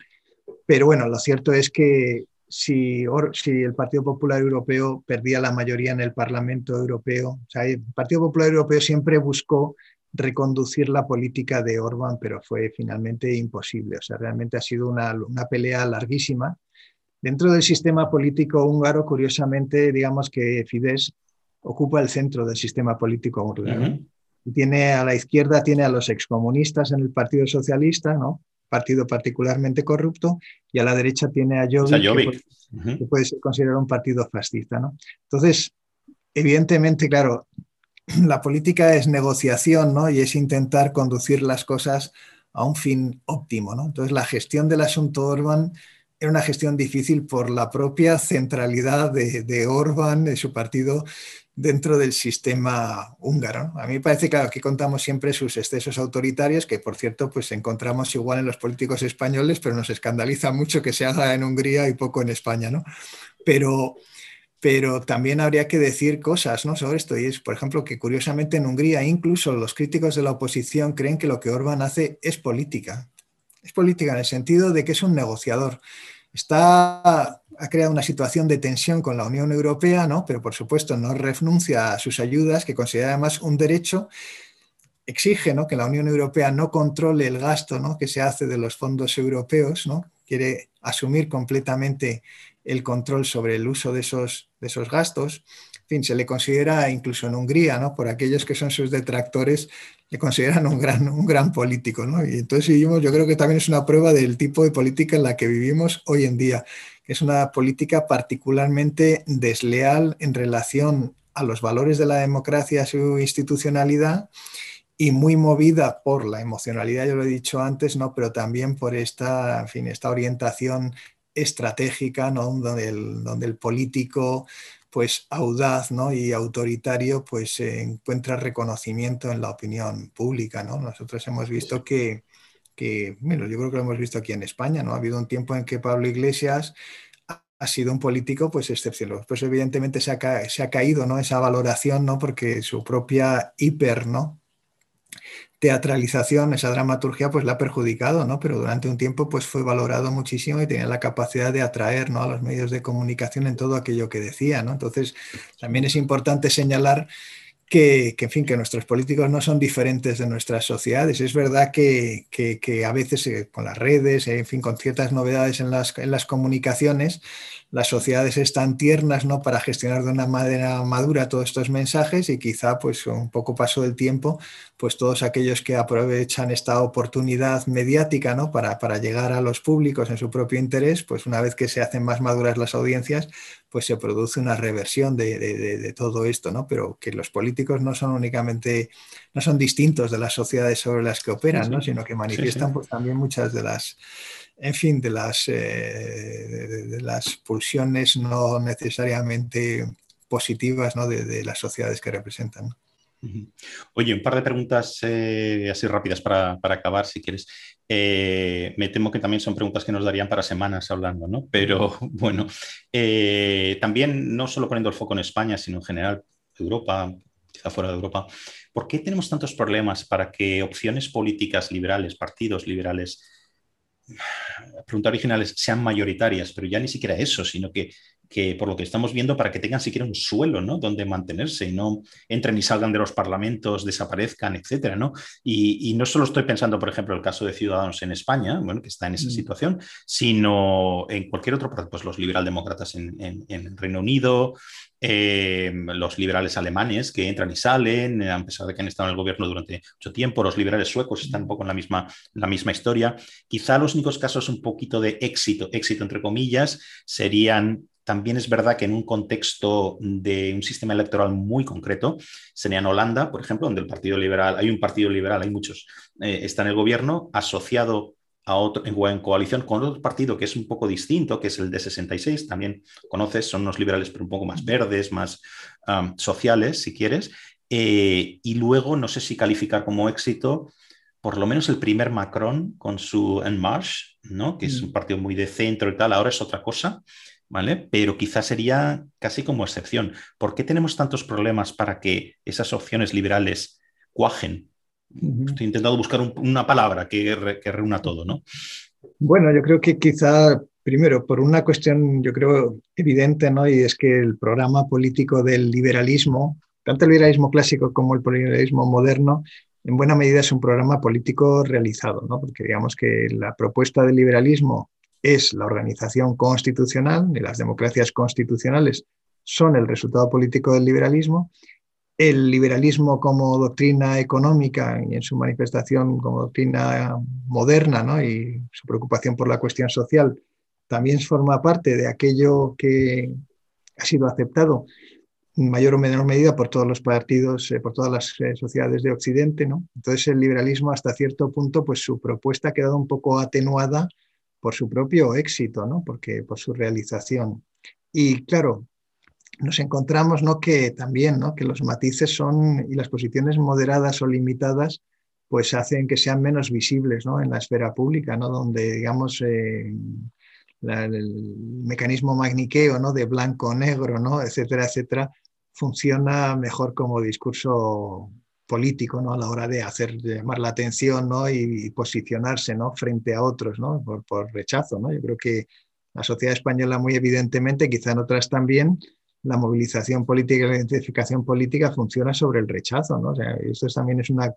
S2: Pero bueno, lo cierto es que si, si, el Partido Popular Europeo perdía la mayoría en el Parlamento Europeo, o sea, el Partido Popular Europeo siempre buscó reconducir la política de Orbán, pero fue finalmente imposible. O sea, realmente ha sido una, una pelea larguísima. Dentro del sistema político húngaro, curiosamente, digamos que Fidesz ocupa el centro del sistema político húngaro. Tiene a la izquierda, tiene a los excomunistas en el Partido Socialista, ¿no? Partido particularmente corrupto, y a la derecha tiene a Jobbik, que, puede, ser considerado un partido fascista. ¿no? Entonces, evidentemente, claro, [clears throat] la política es negociación ¿no? y es intentar conducir las cosas a un fin óptimo. ¿no? Entonces, la gestión del asunto Orban era una gestión difícil por la propia centralidad de, de Orban, de su partido, dentro del sistema húngaro. A mí me parece que aquí contamos siempre sus excesos autoritarios, que por cierto pues encontramos igual en los políticos españoles, pero nos escandaliza mucho que se haga en Hungría y poco en España, ¿no? Pero, pero también habría que decir cosas ¿no? sobre esto, y es, por ejemplo, que curiosamente en Hungría incluso los críticos de la oposición creen que lo que Orbán hace es política. Es política en el sentido de que es un negociador. Está ha creado una situación de tensión con la Unión Europea, ¿no? pero por supuesto no renuncia a sus ayudas, que considera además un derecho, exige ¿no? que la Unión Europea no controle el gasto ¿no? que se hace de los fondos europeos, ¿no? quiere asumir completamente el control sobre el uso de esos, de esos gastos. En fin, se le considera incluso en Hungría, ¿no? por aquellos que son sus detractores, le consideran un gran, un gran político. ¿no? Y entonces yo creo que también es una prueba del tipo de política en la que vivimos hoy en día es una política particularmente desleal en relación a los valores de la democracia, su institucionalidad y muy movida por la emocionalidad, yo lo he dicho antes, ¿no? pero también por esta, fin, esta orientación estratégica, ¿no? donde, el, donde el político pues audaz ¿no? y autoritario pues encuentra reconocimiento en la opinión pública. ¿no? Nosotros hemos visto que, que, bueno, yo creo que lo hemos visto aquí en España, ¿no? Ha habido un tiempo en que Pablo Iglesias ha sido un político pues excepcional. Pues evidentemente se ha, se ha, caído ¿no? esa valoración, ¿no? porque su propia hiper ¿no? Teatralización, esa dramaturgia, pues la ha perjudicado, ¿no? pero durante un tiempo pues, fue valorado muchísimo y tenía la capacidad de atraer ¿no? a los medios de comunicación en todo aquello que decía. ¿no? Entonces, también es importante señalar que, en fin, que nuestros políticos no son diferentes de nuestras sociedades. Es verdad que, que, a veces eh, con las redes, en fin, con ciertas novedades en las, en las comunicaciones, las sociedades están tiernas ¿no? para gestionar de una manera madura todos estos mensajes y quizá pues un poco paso del tiempo, pues todos aquellos que aprovechan esta oportunidad mediática ¿no? para, para llegar a los públicos en su propio interés, pues una vez que se hacen más maduras las audiencias, pues se produce una reversión de, de, de, todo esto, ¿no? Pero que los políticos no son únicamente, no son distintos de las sociedades sobre las que operan, ¿no? Sino que manifiestan pues también muchas de las en fin, de las, eh, de, las pulsiones no necesariamente positivas de, las sociedades que representan.
S1: Oye, un par de preguntas eh, así rápidas para, acabar, si quieres. Eh, me temo que también son preguntas que nos darían para semanas hablando, ¿no? Pero [laughs] bueno, también no solo poniendo el foco en España, sino en general Europa, quizá fuera de Europa, ¿por qué tenemos tantos problemas para que opciones políticas liberales, partidos liberales, preguntas originales sean mayoritarias, pero ya ni siquiera eso, sino que que por lo que estamos viendo, para que tengan siquiera un suelo ¿no? donde mantenerse y no entren y salgan de los parlamentos, desaparezcan, etcétera. ¿no? Y, no solo estoy pensando, por ejemplo, el caso de Ciudadanos en España, bueno, que está en esa mm. situación, sino en cualquier otro, pues los liberaldemócratas en, en, Reino Unido, eh, los liberales alemanes que entran y salen, a pesar de que han estado en el gobierno durante mucho tiempo, los liberales suecos están un poco en la misma, la misma historia. Quizá los únicos casos un poquito de éxito, éxito entre comillas, serían también es verdad que en un contexto de un sistema electoral muy concreto, sería en Holanda, por ejemplo, donde el Partido Liberal, hay un Partido Liberal, hay muchos, eh, está en el gobierno, asociado a otro, en, coalición con otro partido que es un poco distinto, que es el de 66, también conoces, son unos liberales, pero un poco más verdes, más sociales, si quieres. Eh, y luego, no sé si calificar como éxito, por lo menos el primer Macron con su En Marche, ¿no? que es mm. un partido muy de centro y tal, ahora es otra cosa. ¿Vale? Pero quizás sería casi como excepción. ¿Por qué tenemos tantos problemas para que esas opciones liberales cuajen? Estoy intentando buscar una palabra que, reúna todo, ¿no?
S2: Bueno, yo creo que quizá, primero, por una cuestión, yo creo, evidente, ¿no? Y es que el programa político del liberalismo, tanto el liberalismo clásico como el liberalismo moderno, en buena medida es un programa político realizado, ¿no? Porque digamos que la propuesta del liberalismo es la organización constitucional y las democracias constitucionales son el resultado político del liberalismo. El liberalismo como doctrina económica y en su manifestación como doctrina moderna ¿no? y su preocupación por la cuestión social también forma parte de aquello que ha sido aceptado en mayor o menor medida por todos los partidos, eh, por todas las eh, sociedades de Occidente. ¿no? Entonces el liberalismo hasta cierto punto, pues su propuesta ha quedado un poco atenuada por su propio éxito, ¿no? Porque por su realización. Y claro, nos encontramos ¿no? que también ¿no? que los matices son y las posiciones moderadas o limitadas pues hacen que sean menos visibles ¿no? en la esfera pública, ¿no? donde digamos eh, el mecanismo magniqueo ¿no? de blanco-negro, ¿no? etcétera, etcétera, funciona mejor como discurso político ¿no? a la hora de hacer llamar la atención ¿no? y, posicionarse ¿no? frente a otros ¿no? por, rechazo. ¿no? Yo creo que la sociedad española muy evidentemente, quizá en otras también, la movilización política y la identificación política funciona sobre el rechazo. ¿no? Esto también es una,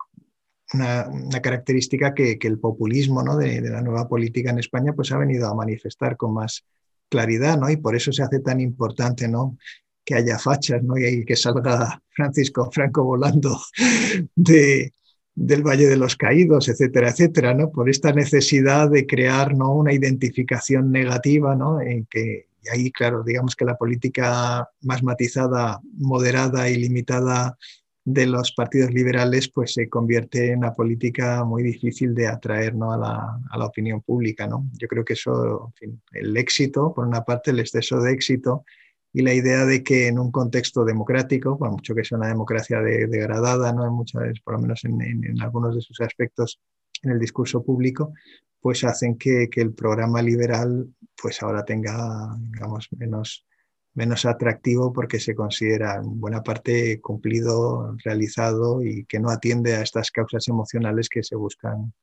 S2: una, característica que, que, el populismo ¿no? de, de, la nueva política en España pues, ha venido a manifestar con más claridad ¿no? y por eso se hace tan importante ¿no? Que haya fachas, ¿no? Y que salga Francisco Franco volando [laughs] de, del Valle de los Caídos, etcétera, etcétera, ¿no? Por esta necesidad de crear ¿no? una identificación negativa, ¿no? En que, y ahí, claro, digamos que la política más matizada, moderada y limitada de los partidos liberales, pues se convierte en una política muy difícil de atraer ¿no? a, la, a, la, opinión pública, ¿no? Yo creo que eso, el éxito, por una parte, el exceso de éxito, y la idea de que en un contexto democrático, por mucho que sea una democracia degradada, ¿no? muchas, por lo menos en, algunos de sus aspectos en el discurso público, pues hacen que, que, el programa liberal pues ahora tenga, digamos, menos, menos atractivo porque se considera en buena parte cumplido, realizado y que no atiende a estas causas emocionales que se buscan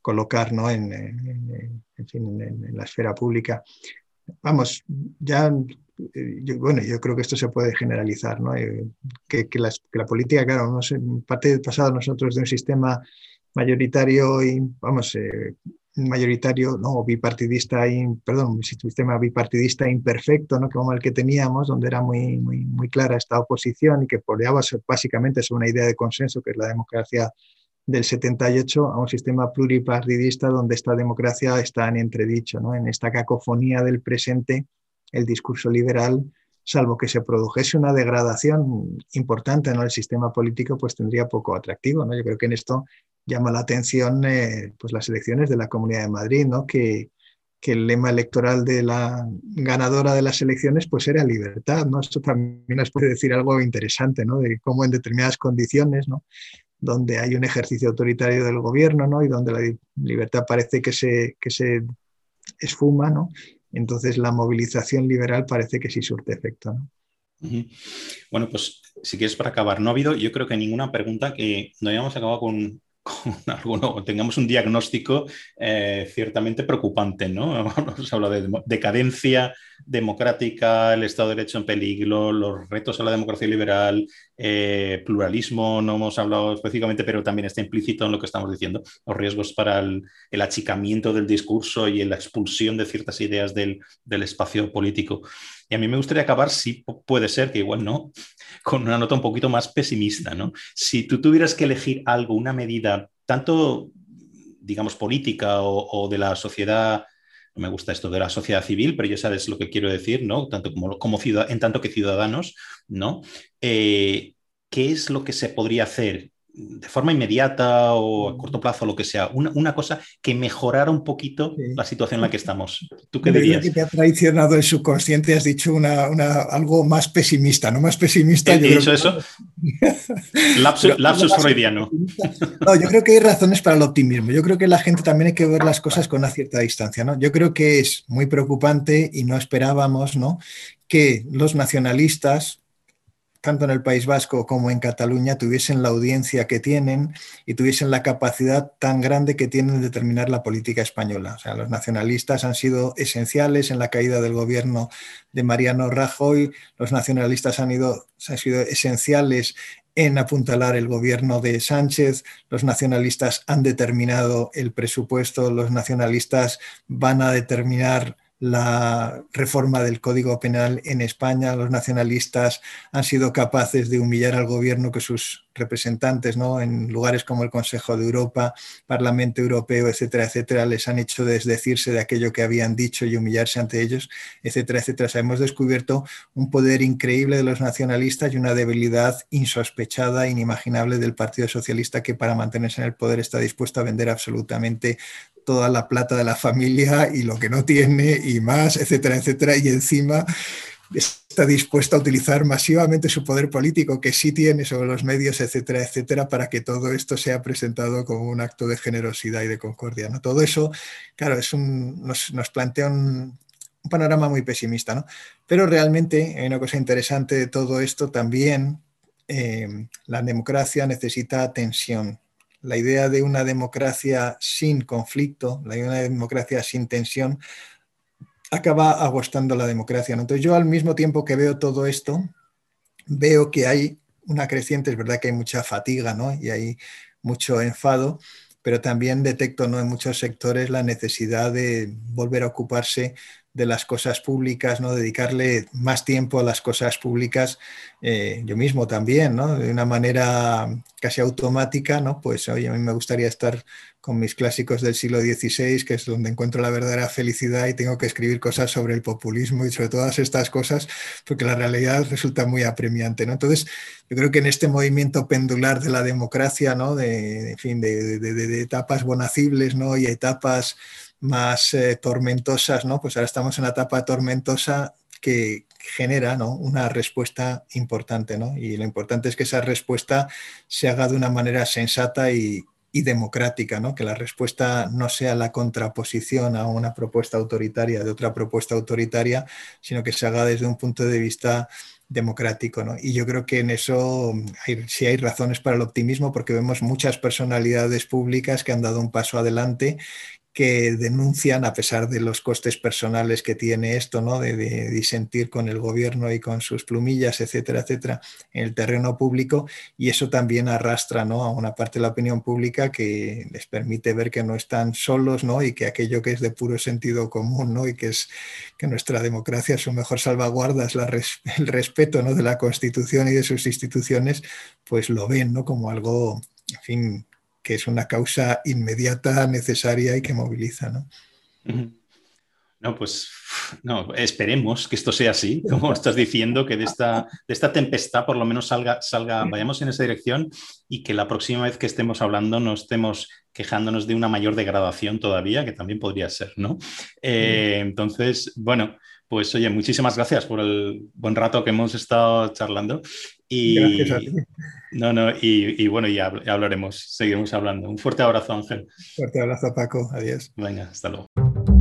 S2: colocar ¿no? en, en, la esfera pública. Vamos, ya yo, bueno, yo creo que esto se puede generalizar, ¿no? Eh, que, que, la política, claro, no sé, parte del pasado nosotros de un sistema mayoritario y, vamos, eh, mayoritario, no, bipartidista, perdón, un sistema bipartidista imperfecto, ¿no? Como el que teníamos, donde era muy, muy, muy clara esta oposición y que poleaba básicamente sobre una idea de consenso, que es la democracia del 78 a un sistema pluripartidista donde esta democracia está en entredicho, ¿no? en esta cacofonía del presente el discurso liberal, salvo que se produjese una degradación importante en el sistema político, pues tendría poco atractivo. ¿no? Yo creo que en esto llama la atención eh, pues las elecciones de la Comunidad de Madrid, ¿no? que, que, el lema electoral de la ganadora de las elecciones pues era libertad. ¿no? Esto también nos puede decir algo interesante, ¿no? de cómo en determinadas condiciones, ¿no? donde hay un ejercicio autoritario del gobierno ¿no? y donde la libertad parece que se, que se esfuma, ¿no? Entonces la movilización liberal parece que sí surte efecto.
S1: Bueno, pues si quieres para acabar, no ha habido, yo creo que ninguna pregunta que no hayamos acabado con, [laughs] alguno, tengamos un diagnóstico eh, ciertamente preocupante, ¿no? [laughs] Hemos hablado de decadencia democrática, el Estado de Derecho en peligro, los retos a la democracia liberal, eh, pluralismo, no hemos hablado específicamente, pero también está implícito en lo que estamos diciendo, los riesgos para el, achicamiento del discurso y la expulsión de ciertas ideas del espacio político. Y a mí me gustaría acabar, si puede ser, que igual no, con una nota un poquito más pesimista, ¿no? Si tú tuvieras que elegir algo, una medida, tanto, digamos, política o, de la sociedad, no me gusta esto de la sociedad civil, pero ya sabes lo que quiero decir, ¿no? Tanto como, como en tanto que ciudadanos, ¿no? Eh, ¿Qué es lo que se podría hacer de forma inmediata o a corto plazo, lo que sea, una, cosa que mejorara un poquito la situación en la que estamos. ¿Tú qué dirías?
S2: que te ha traicionado el subconsciente, has dicho una, algo más pesimista, ¿no? Más pesimista.
S1: ¿He dicho eso? [laughs] lapsus, freudiano.
S2: No, yo creo que hay razones para el optimismo. Yo creo que la gente también hay que ver las cosas con una cierta distancia, ¿no? Yo creo que es muy preocupante y no esperábamos, ¿no? Que los nacionalistas tanto en el País Vasco como en Cataluña, tuviesen la audiencia que tienen y tuviesen la capacidad tan grande que tienen de determinar la política española. O sea, los nacionalistas han sido esenciales en la caída del gobierno de Mariano Rajoy, los nacionalistas han, ido, han sido esenciales en apuntalar el gobierno de Sánchez, los nacionalistas han determinado el presupuesto, los nacionalistas van a determinar la reforma del Código Penal en España. Los nacionalistas han sido capaces de humillar al gobierno que sus representantes ¿no? en lugares como el Consejo de Europa, Parlamento Europeo, etcétera, etcétera, les han hecho desdecirse de aquello que habían dicho y humillarse ante ellos, etcétera, etcétera. hemos descubierto un poder increíble de los nacionalistas y una debilidad insospechada, inimaginable del Partido Socialista que para mantenerse en el poder está dispuesto a vender absolutamente toda la plata de la familia y lo que no tiene y más, etcétera, etcétera. Y encima está dispuesto a utilizar masivamente su poder político que sí tiene sobre los medios, etcétera, etcétera, para que todo esto sea presentado como un acto de generosidad y de concordia. ¿no? Todo eso, claro, es un, nos, plantea un, panorama muy pesimista, ¿no? Pero realmente hay una cosa interesante de todo esto también. Eh, la democracia necesita tensión, la idea de una democracia sin conflicto, la idea de una democracia sin tensión, acaba agostando la democracia. Entonces yo al mismo tiempo que veo todo esto, veo que hay una creciente, es verdad que hay mucha fatiga ¿no? y hay mucho enfado, pero también detecto ¿no? en muchos sectores la necesidad de volver a ocuparse de las cosas públicas, ¿no? dedicarle más tiempo a las cosas públicas, eh, yo mismo también, ¿no? de una manera casi automática, ¿no? pues oye, a mí me gustaría estar con mis clásicos del siglo XVI, que es donde encuentro la verdadera felicidad y tengo que escribir cosas sobre el populismo y sobre todas estas cosas, porque la realidad resulta muy apremiante. ¿no? Entonces, yo creo que en este movimiento pendular de la democracia, ¿no? de, fin, de, de etapas bonacibles ¿no? y etapas más eh, tormentosas, ¿no? Pues ahora estamos en una etapa tormentosa que genera ¿no? una respuesta importante, ¿no? Y lo importante es que esa respuesta se haga de una manera sensata y, democrática, ¿no? que la respuesta no sea la contraposición a una propuesta autoritaria de otra propuesta autoritaria, sino que se haga desde un punto de vista democrático. ¿no? Y yo creo que en eso hay, sí hay razones para el optimismo porque vemos muchas personalidades públicas que han dado un paso adelante que denuncian, a pesar de los costes personales que tiene esto, ¿no? de, disentir con el gobierno y con sus plumillas, etcétera, etcétera, en el terreno público, y eso también arrastra ¿no? a una parte de la opinión pública que les permite ver que no están solos ¿no? y que aquello que es de puro sentido común ¿no? y que es que nuestra democracia, su mejor salvaguarda es [laughs] el respeto ¿no? de la Constitución y de sus instituciones, pues lo ven ¿no? como algo, en fin, que es una causa inmediata, necesaria y que moviliza. ¿no?
S1: No, pues no, esperemos que esto sea así, como [laughs] estás diciendo, que de esta, de esta tempestad por lo menos salga, salga, vayamos en esa dirección y que la próxima vez que estemos hablando no estemos quejándonos de una mayor degradación todavía, que también podría ser, ¿no? Eh, entonces, bueno, pues oye, muchísimas gracias por el buen rato que hemos estado charlando. Y, gracias a ti. No, no, y, bueno, ya hablaremos, seguiremos hablando. Un fuerte abrazo, Ángel.
S2: Fuerte abrazo, Paco. Adiós.
S1: Venga, hasta luego.